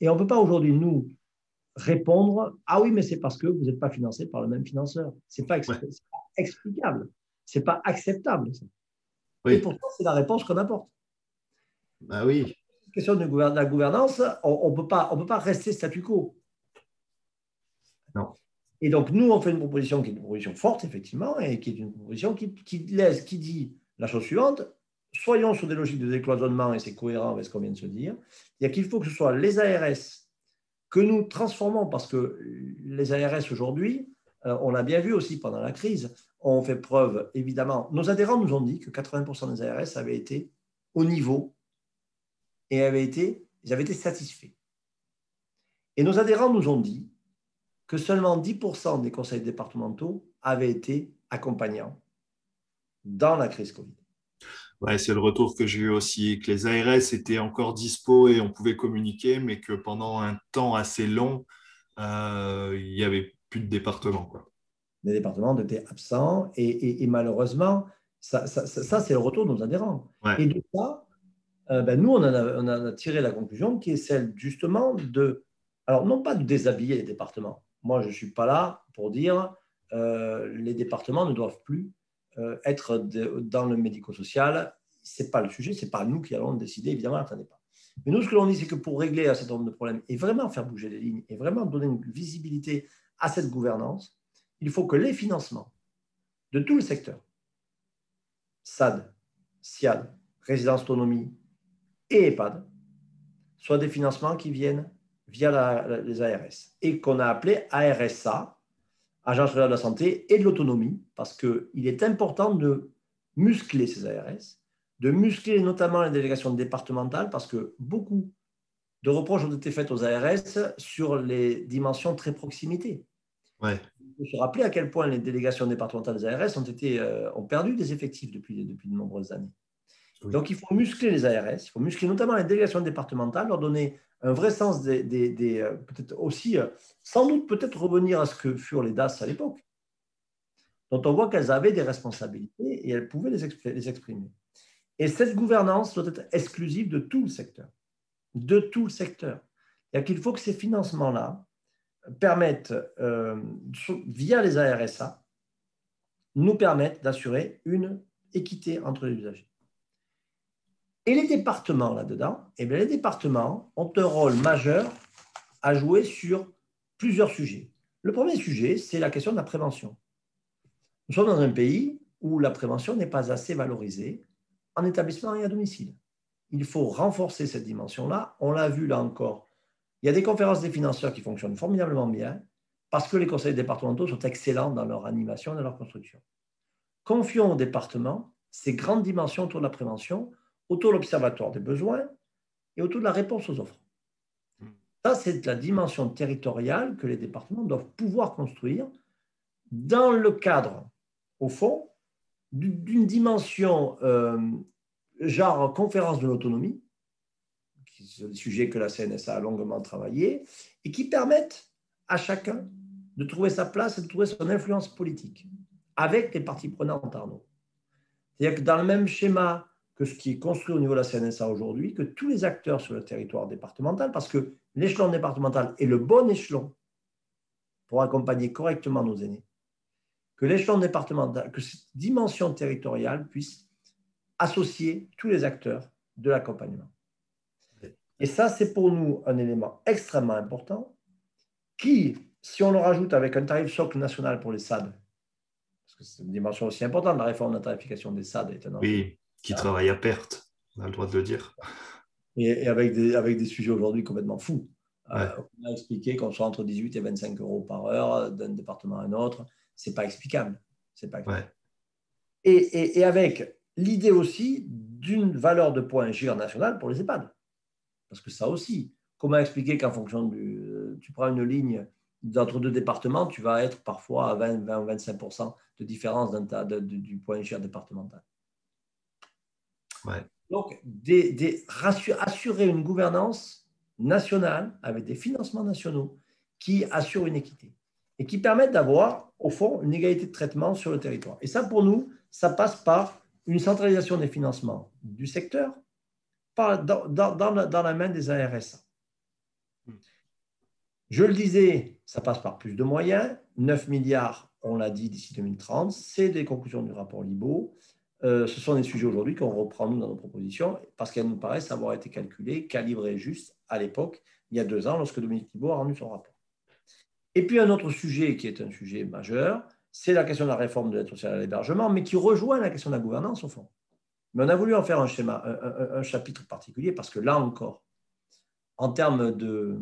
Et on ne peut pas aujourd'hui, nous, répondre Ah oui, mais c'est parce que vous n'êtes pas financé par le même financeur. Ce n'est pas, explicable. Ce n'est pas acceptable. Et pourtant, c'est la réponse qu'on apporte. Bah oui. La question de la gouvernance, on ne peut, pas, peut pas rester statu quo. Non. Et donc, nous, on fait une proposition qui est une proposition forte, effectivement, et qui est une proposition qui, qui laisse, qui dit la chose suivante soyons sur des logiques de décloisonnement, et c'est cohérent avec ce qu'on vient de se dire. Il qu'il faut que ce soit les ARS que nous transformons, parce que les ARS aujourd'hui, euh, on l'a bien vu aussi pendant la crise, ont fait preuve, évidemment, nos adhérents nous ont dit que 80% des ARS avaient été au niveau et avaient été, ils avaient été satisfaits. Et nos adhérents nous ont dit que seulement 10% des conseils départementaux avaient été accompagnants dans la crise Covid. Ouais, c'est le retour que j'ai eu aussi, que les ARS étaient encore dispo et on pouvait communiquer, mais que pendant un temps assez long, euh, il n'y avait plus de départements. Quoi. Les départements étaient absents et, malheureusement, ça, c'est le retour de nos adhérents. Et de ça, euh, ben, nous, on, on a, tiré la conclusion qui est celle justement de, alors non pas de déshabiller les départements. Moi, je ne suis pas là pour dire euh, les départements ne doivent plus euh, être dans le médico-social, ce n'est pas le sujet, ce n'est pas nous qui allons décider, évidemment, attendez pas. Mais nous, ce que l'on dit, c'est que pour régler un certain nombre de problèmes et vraiment faire bouger les lignes et vraiment donner une visibilité à cette gouvernance, il faut que les financements de tout le secteur, SAD, SIAD, résidence autonomie et EHPAD, soient des financements qui viennent via les ARS et qu'on a appelé ARSA, Agence régionale de la santé et de l'autonomie, parce qu'il est important de muscler ces ARS, de muscler notamment les délégations départementales, parce que beaucoup de reproches ont été faits aux ARS sur les dimensions très proximité. Ouais. Il faut se rappeler à quel point les délégations départementales des ARS ont, été, euh, ont perdu des effectifs depuis, depuis de nombreuses années. Donc il faut muscler les ARS, il faut muscler notamment les délégations départementales, leur donner un vrai sens des, euh, peut-être aussi, euh, sans doute peut-être revenir à ce que furent les DAS à l'époque. dont on voit qu'elles avaient des responsabilités et elles pouvaient les exprimer. Et cette gouvernance doit être exclusive de tout le secteur. De tout le secteur. Il qu'il faut que ces financements-là permettent, euh, via les ARSA, nous permettent d'assurer une équité entre les usagers. Et les départements là-dedans, eh bien, les départements ont un rôle majeur à jouer sur plusieurs sujets. Le premier sujet, c'est la question de la prévention. Nous sommes dans un pays où la prévention n'est pas assez valorisée en établissement et à domicile. Il faut renforcer cette dimension-là. On l'a vu là encore. Il y a des conférences des financeurs qui fonctionnent formidablement bien parce que les conseils départementaux sont excellents dans leur animation et dans leur construction. Confions aux départements ces grandes dimensions autour de la prévention, autour de l'observatoire des besoins et autour de la réponse aux offres. Ça, c'est la dimension territoriale que les départements doivent pouvoir construire dans le cadre, au fond, d'une dimension euh, genre conférence de l'autonomie, c'est le sujet que la CNSA a longuement travaillé, et qui permettent à chacun de trouver sa place et de trouver son influence politique avec les parties prenantes, Arnaud. C'est-à-dire que dans le même schéma que ce qui est construit au niveau de la CNSA aujourd'hui, que tous les acteurs sur le territoire départemental, parce que l'échelon départemental est le bon échelon pour accompagner correctement nos aînés, que l'échelon départemental, que cette dimension territoriale puisse associer tous les acteurs de l'accompagnement. Et ça, c'est pour nous un élément extrêmement important qui, si on le rajoute avec un tarif socle national pour les SAD, parce que c'est une dimension aussi importante, la réforme de la tarification des SAD est un Oui, qui travaille à perte, on a le droit de le dire. Et, avec, des, avec des sujets aujourd'hui complètement fous. Euh, on a expliqué qu'on soit entre 18 et 25 euros par heure d'un département à un autre c'est pas explicable. C'est pas Et, avec l'idée aussi d'une valeur de point GIR national pour les EHPAD. Parce que ça aussi, comment expliquer qu'en fonction du. Euh, tu prends une ligne d'entre deux départements, tu vas être parfois à 20, 20 25% de différence du point GIR départemental. Donc, assurer une gouvernance nationale avec des financements nationaux qui assurent une équité et qui permettent d'avoir, au fond, une égalité de traitement sur le territoire. Et ça, pour nous, ça passe par une centralisation des financements du secteur dans, dans, la, main des ARSA. Je le disais, ça passe par plus de moyens. 9 milliards, on l'a dit, d'ici 2030. C'est des conclusions du rapport LIBO. Euh, ce sont des sujets aujourd'hui qu'on reprend, nous, dans nos propositions, parce qu'elles nous paraissent avoir été calculées, calibrées juste à l'époque, il y a deux ans, lorsque Dominique Libaud a rendu son rapport. Et puis un autre sujet qui est un sujet majeur, c'est la question de la réforme de l'aide sociale à l'hébergement, mais qui rejoint la question de la gouvernance au fond. Mais on a voulu en faire un schéma, un, chapitre particulier, parce que là encore, en termes de,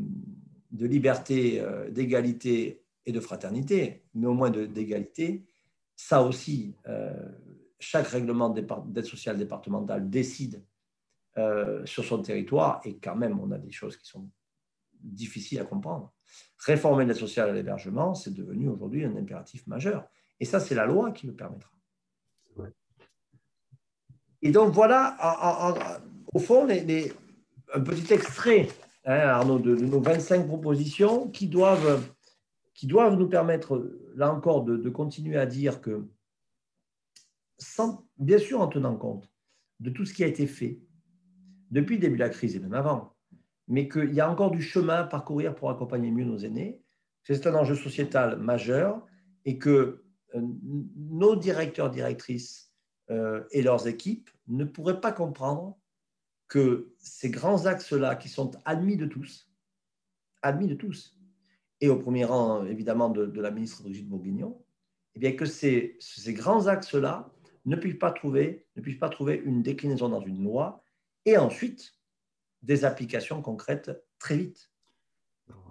de liberté, euh, d'égalité et de fraternité, mais au moins d'égalité, ça aussi, euh, chaque règlement d'aide sociale départementale décide euh, sur son territoire, et quand même, on a des choses qui sont difficiles à comprendre. Réformer l'aide sociale à l'hébergement, c'est devenu aujourd'hui un impératif majeur. Et ça, c'est la loi qui le permettra. Et donc voilà, au fond, les, un petit extrait, hein, Arnaud, de, nos 25 propositions qui doivent, qui doivent nous permettre, là encore, de, continuer à dire que, bien sûr en tenant compte de tout ce qui a été fait depuis le début de la crise et même avant, mais qu'il y a encore du chemin à parcourir pour accompagner mieux nos aînés. C'est un enjeu sociétal majeur et que euh, nos directeurs, directrices euh, et leurs équipes ne pourraient pas comprendre que ces grands axes-là, qui sont admis de tous, admis de tous, et au premier rang évidemment de, la ministre Brigitte Bourguignon, eh bien que ces, ces grands axes-là ne puissent pas trouver, ne pas trouver une déclinaison dans une loi, et ensuite des applications concrètes très vite.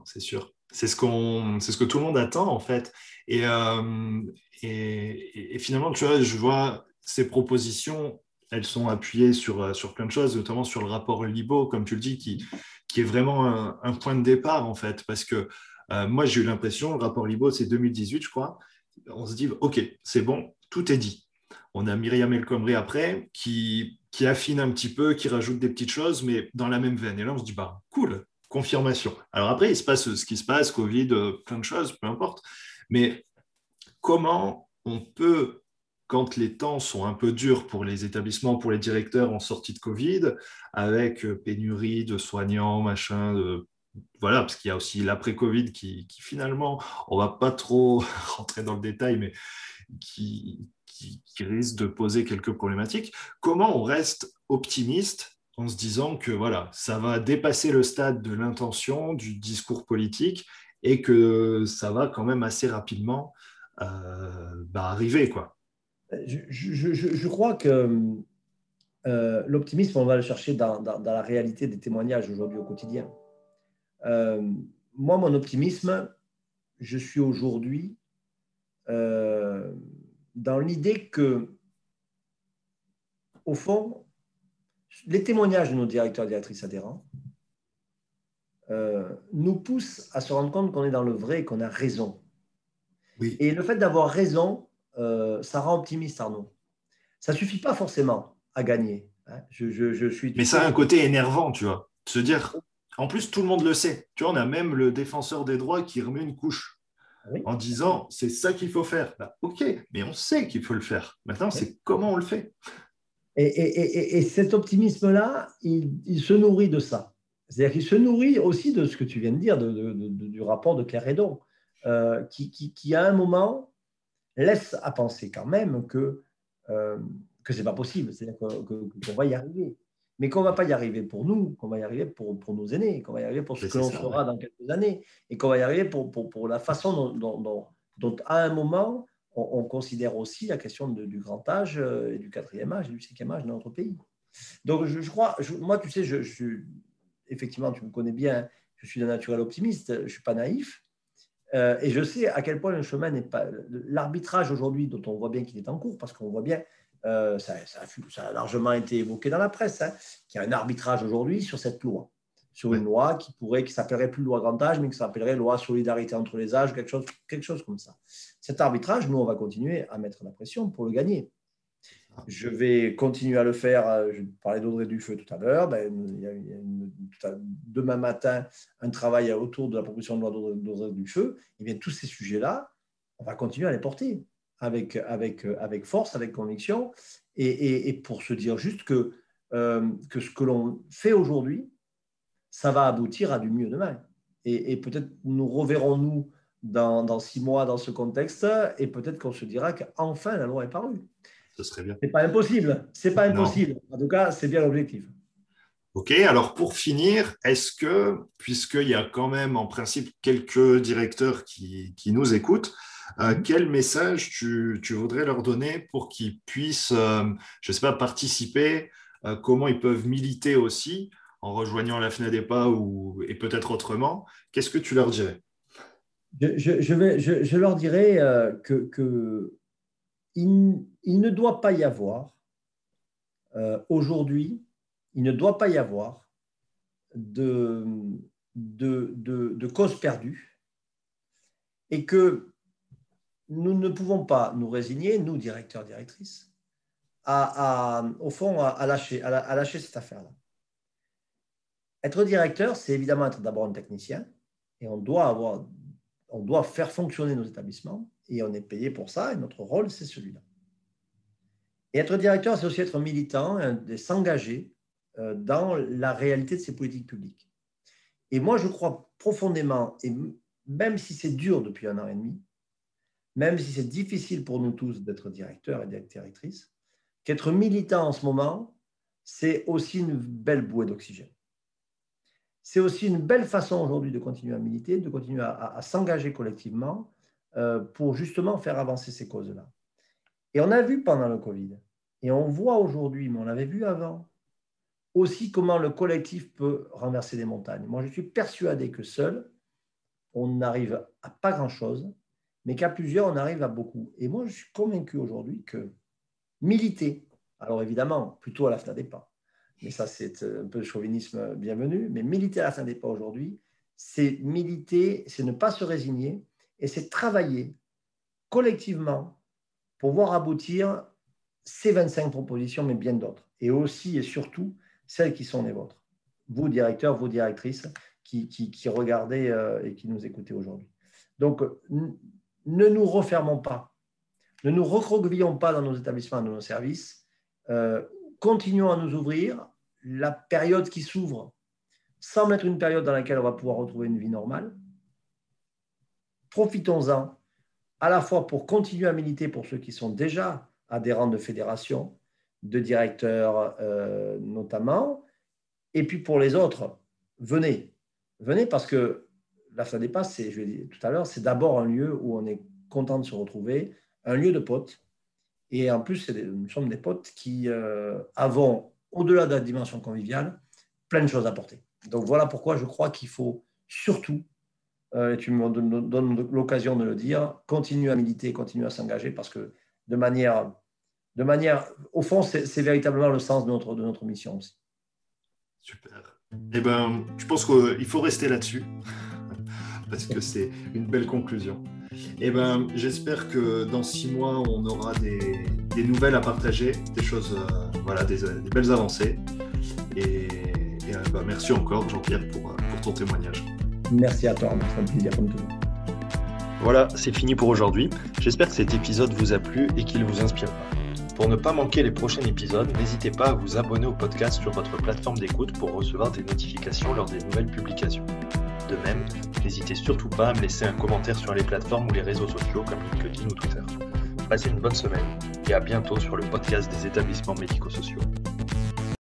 C'est sûr. C'est ce, qu'on, c'est ce que tout le monde attend, en fait. Euh, et, et, finalement, tu vois, je vois ces propositions, elles sont appuyées sur, euh, sur plein de choses, notamment sur le rapport LIBO, comme tu le dis, qui, qui est vraiment un, point de départ, en fait. Parce que euh, moi, j'ai eu l'impression, le rapport LIBO, c'est 2018, je crois. On se dit, OK, c'est bon, tout est dit. On a Myriam El Khomri après, qui qui affine un petit peu, qui rajoute des petites choses, mais dans la même veine. Et là, on se dit, bah, cool, confirmation. Alors après, il se passe ce qui se passe, Covid, euh, plein de choses, peu importe. Mais comment on peut, quand les temps sont un peu durs pour les établissements, pour les directeurs en sortie de Covid, avec pénurie de soignants, machin, voilà, parce qu'il y a aussi l'après-Covid qui, finalement, on va pas trop rentrer dans le détail, mais qui, qui, risque de poser quelques problématiques. Comment on reste optimiste en se disant que voilà, ça va dépasser le stade de l'intention, du discours politique, et que ça va quand même assez rapidement euh, bah, arriver, quoi? Je, crois que euh, l'optimisme, on va le chercher dans, la réalité des témoignages aujourd'hui au quotidien. Euh, moi, mon optimisme, je suis aujourd'hui dans l'idée que, au fond, les témoignages de nos directeurs et directrices adhérents euh, nous poussent à se rendre compte qu'on est dans le vrai et qu'on a raison. Et le fait d'avoir raison, ça rend optimiste, Arnaud. Ça ne suffit pas forcément à gagner. Hein. Je, je, suis Mais ça a un côté énervant, tu vois. Se dire, en plus, tout le monde le sait. Tu vois, on a même le défenseur des droits qui remet une couche en disant c'est ça qu'il faut faire. Bah, ok, mais on sait qu'il faut le faire. Maintenant, c'est comment on le fait. Et, cet optimisme-là, il, se nourrit de ça. C'est-à-dire qu'il se nourrit aussi de ce que tu viens de dire, du rapport de Claire Redon, euh, qui, à un moment laisse à penser quand même que, euh, que ce n'est pas possible, c'est-à-dire qu'on va y arriver mais qu'on ne va pas y arriver pour nous, qu'on va y arriver pour, pour, nos aînés, qu'on va y arriver pour ce que l'on sera dans quelques années, et qu'on va y arriver pour, pour, pour la façon dont, dont, à un moment, on, considère aussi la question du grand âge euh, et du quatrième âge et du cinquième âge dans notre pays. Donc, je, crois, moi, tu sais, je, suis, effectivement, tu me connais bien, je suis d'un naturel optimiste, je ne suis pas naïf, euh, et je sais à quel point le chemin n'est pas. L'arbitrage aujourd'hui, dont on voit bien qu'il est en cours, parce qu'on voit bien euh, ça, a largement été évoqué dans la presse, hein, qu'il y a un arbitrage aujourd'hui sur cette loi, sur une loi qui pourrait, qui s'appellerait plus loi grand âge, mais qui s'appellerait loi solidarité entre les âges, quelque chose, quelque chose comme ça. Cet arbitrage, nous, on va continuer à mettre la pression pour le gagner. Je vais continuer à le faire. Euh, je parlais d'Audrey Dufeu tout à l'heure. Ben, il y a, demain matin un travail autour de la proposition de loi d'Audrey Dufeu. Et bien, tous ces sujets-là, on va continuer à les porter avec, avec, avec force, avec conviction, et, et, pour se dire juste que, euh, que ce que l'on fait aujourd'hui, ça va aboutir à du mieux demain. Et, et peut-être nous reverrons-nous dans, dans, six mois dans ce contexte, et peut-être qu'on se dira qu'enfin la loi est parue. Ce serait bien. C'est pas impossible. C'est pas impossible. En tout cas, c'est bien l'objectif. Ok, alors pour finir, est-ce que, puisqu'il y a quand même en principe quelques directeurs qui, qui nous écoutent, euh, mhm. quel message tu, voudrais leur donner pour qu'ils puissent, euh, je ne sais pas, participer euh, Comment ils peuvent militer aussi en rejoignant la FNADEPA ou, et peut-être autrement? Qu'est-ce que tu leur dirais? Je, vais, je, leur dirais que, que il, ne doit pas y avoir aujourd'hui, il ne doit pas y avoir de, de, de, de cause perdue et que nous ne pouvons pas nous résigner, nous, directeurs, directrices, au fond, à, lâcher, à, lâcher cette affaire-là. Être directeur, c'est évidemment être d'abord un technicien, et on doit, avoir, on doit faire fonctionner nos établissements, et on est payé pour ça, et notre rôle, c'est celui-là. Et être directeur, c'est aussi être militant et s'engager euh, dans la réalité de ces politiques publiques. Et moi, je crois profondément, et même si c'est dur depuis un an et demi, même si c'est difficile pour nous tous d'être directeurs et directrices, qu'être militant en ce moment, c'est aussi une belle bouée d'oxygène. C'est aussi une belle façon aujourd'hui de continuer à militer, de continuer à, s'engager collectivement euh, pour justement faire avancer ces causes-là. Et on a vu pendant le Covid, et on voit aujourd'hui, mais on l'avait vu avant, aussi comment le collectif peut renverser des montagnes. Moi, je suis persuadé que seul, on n'arrive à pas grand-chose, mais qu'à plusieurs, on arrive à beaucoup. Et moi, je suis convaincu aujourd'hui que militer, alors évidemment, plutôt à la pas, mais ça, c'est un peu de chauvinisme bienvenu, mais militer à la pas aujourd'hui, c'est militer, c'est ne pas se résigner, et c'est travailler collectivement pour voir aboutir ces 25 propositions, mais bien d'autres, et aussi et surtout celles qui sont les vôtres. Vous, directeurs, vous, directrices, qui, qui, qui regardez euh, et qui nous écoutez aujourd'hui. Donc, ne nous refermons pas ne nous recroquevillons pas dans nos établissements, dans nos services. Euh, continuons à nous ouvrir. La période qui s'ouvre semble être une période dans laquelle on va pouvoir retrouver une vie normale. Profitons-en à la fois pour continuer à militer pour ceux qui sont déjà adhérents de fédérations, de directeurs euh, notamment, et puis pour les autres, venez. Venez parce que la FNADEPA, c'est, je l'ai dit tout à l'heure, c'est d'abord un lieu où on est content de se retrouver, un lieu de potes. Et en plus, nous sommes des potes qui euh, avons, au-delà de la dimension conviviale, plein de choses à porter. Donc voilà pourquoi je crois qu'il faut surtout, euh, et tu me donnes l'occasion de le dire, continuer à militer, continuer à s'engager, parce que de manière, de manière au fond, c'est véritablement le sens de notre, de notre mission aussi. Super. Eh ben, je pense qu'il faut rester là-dessus, parce que c'est une belle conclusion. Eh ben, j'espère que dans six mois, on aura des, nouvelles à partager, des choses, euh, voilà, des, belles avancées. Et, euh, bah, merci encore, Jean-Pierre, pour, euh, pour, ton témoignage. Merci à toi, c'est un plaisir comme tout. Voilà, c'est fini pour aujourd'hui. J'espère que cet épisode vous a plu et qu'il vous inspirera. Pour ne pas manquer les prochains épisodes, n'hésitez pas à vous abonner au podcast sur votre plateforme d'écoute pour recevoir des notifications lors des nouvelles publications. De même, n'hésitez surtout pas à me laisser un commentaire sur les plateformes ou les réseaux sociaux comme LinkedIn ou Twitter. Passez une bonne semaine et à bientôt sur le podcast des établissements médico-sociaux.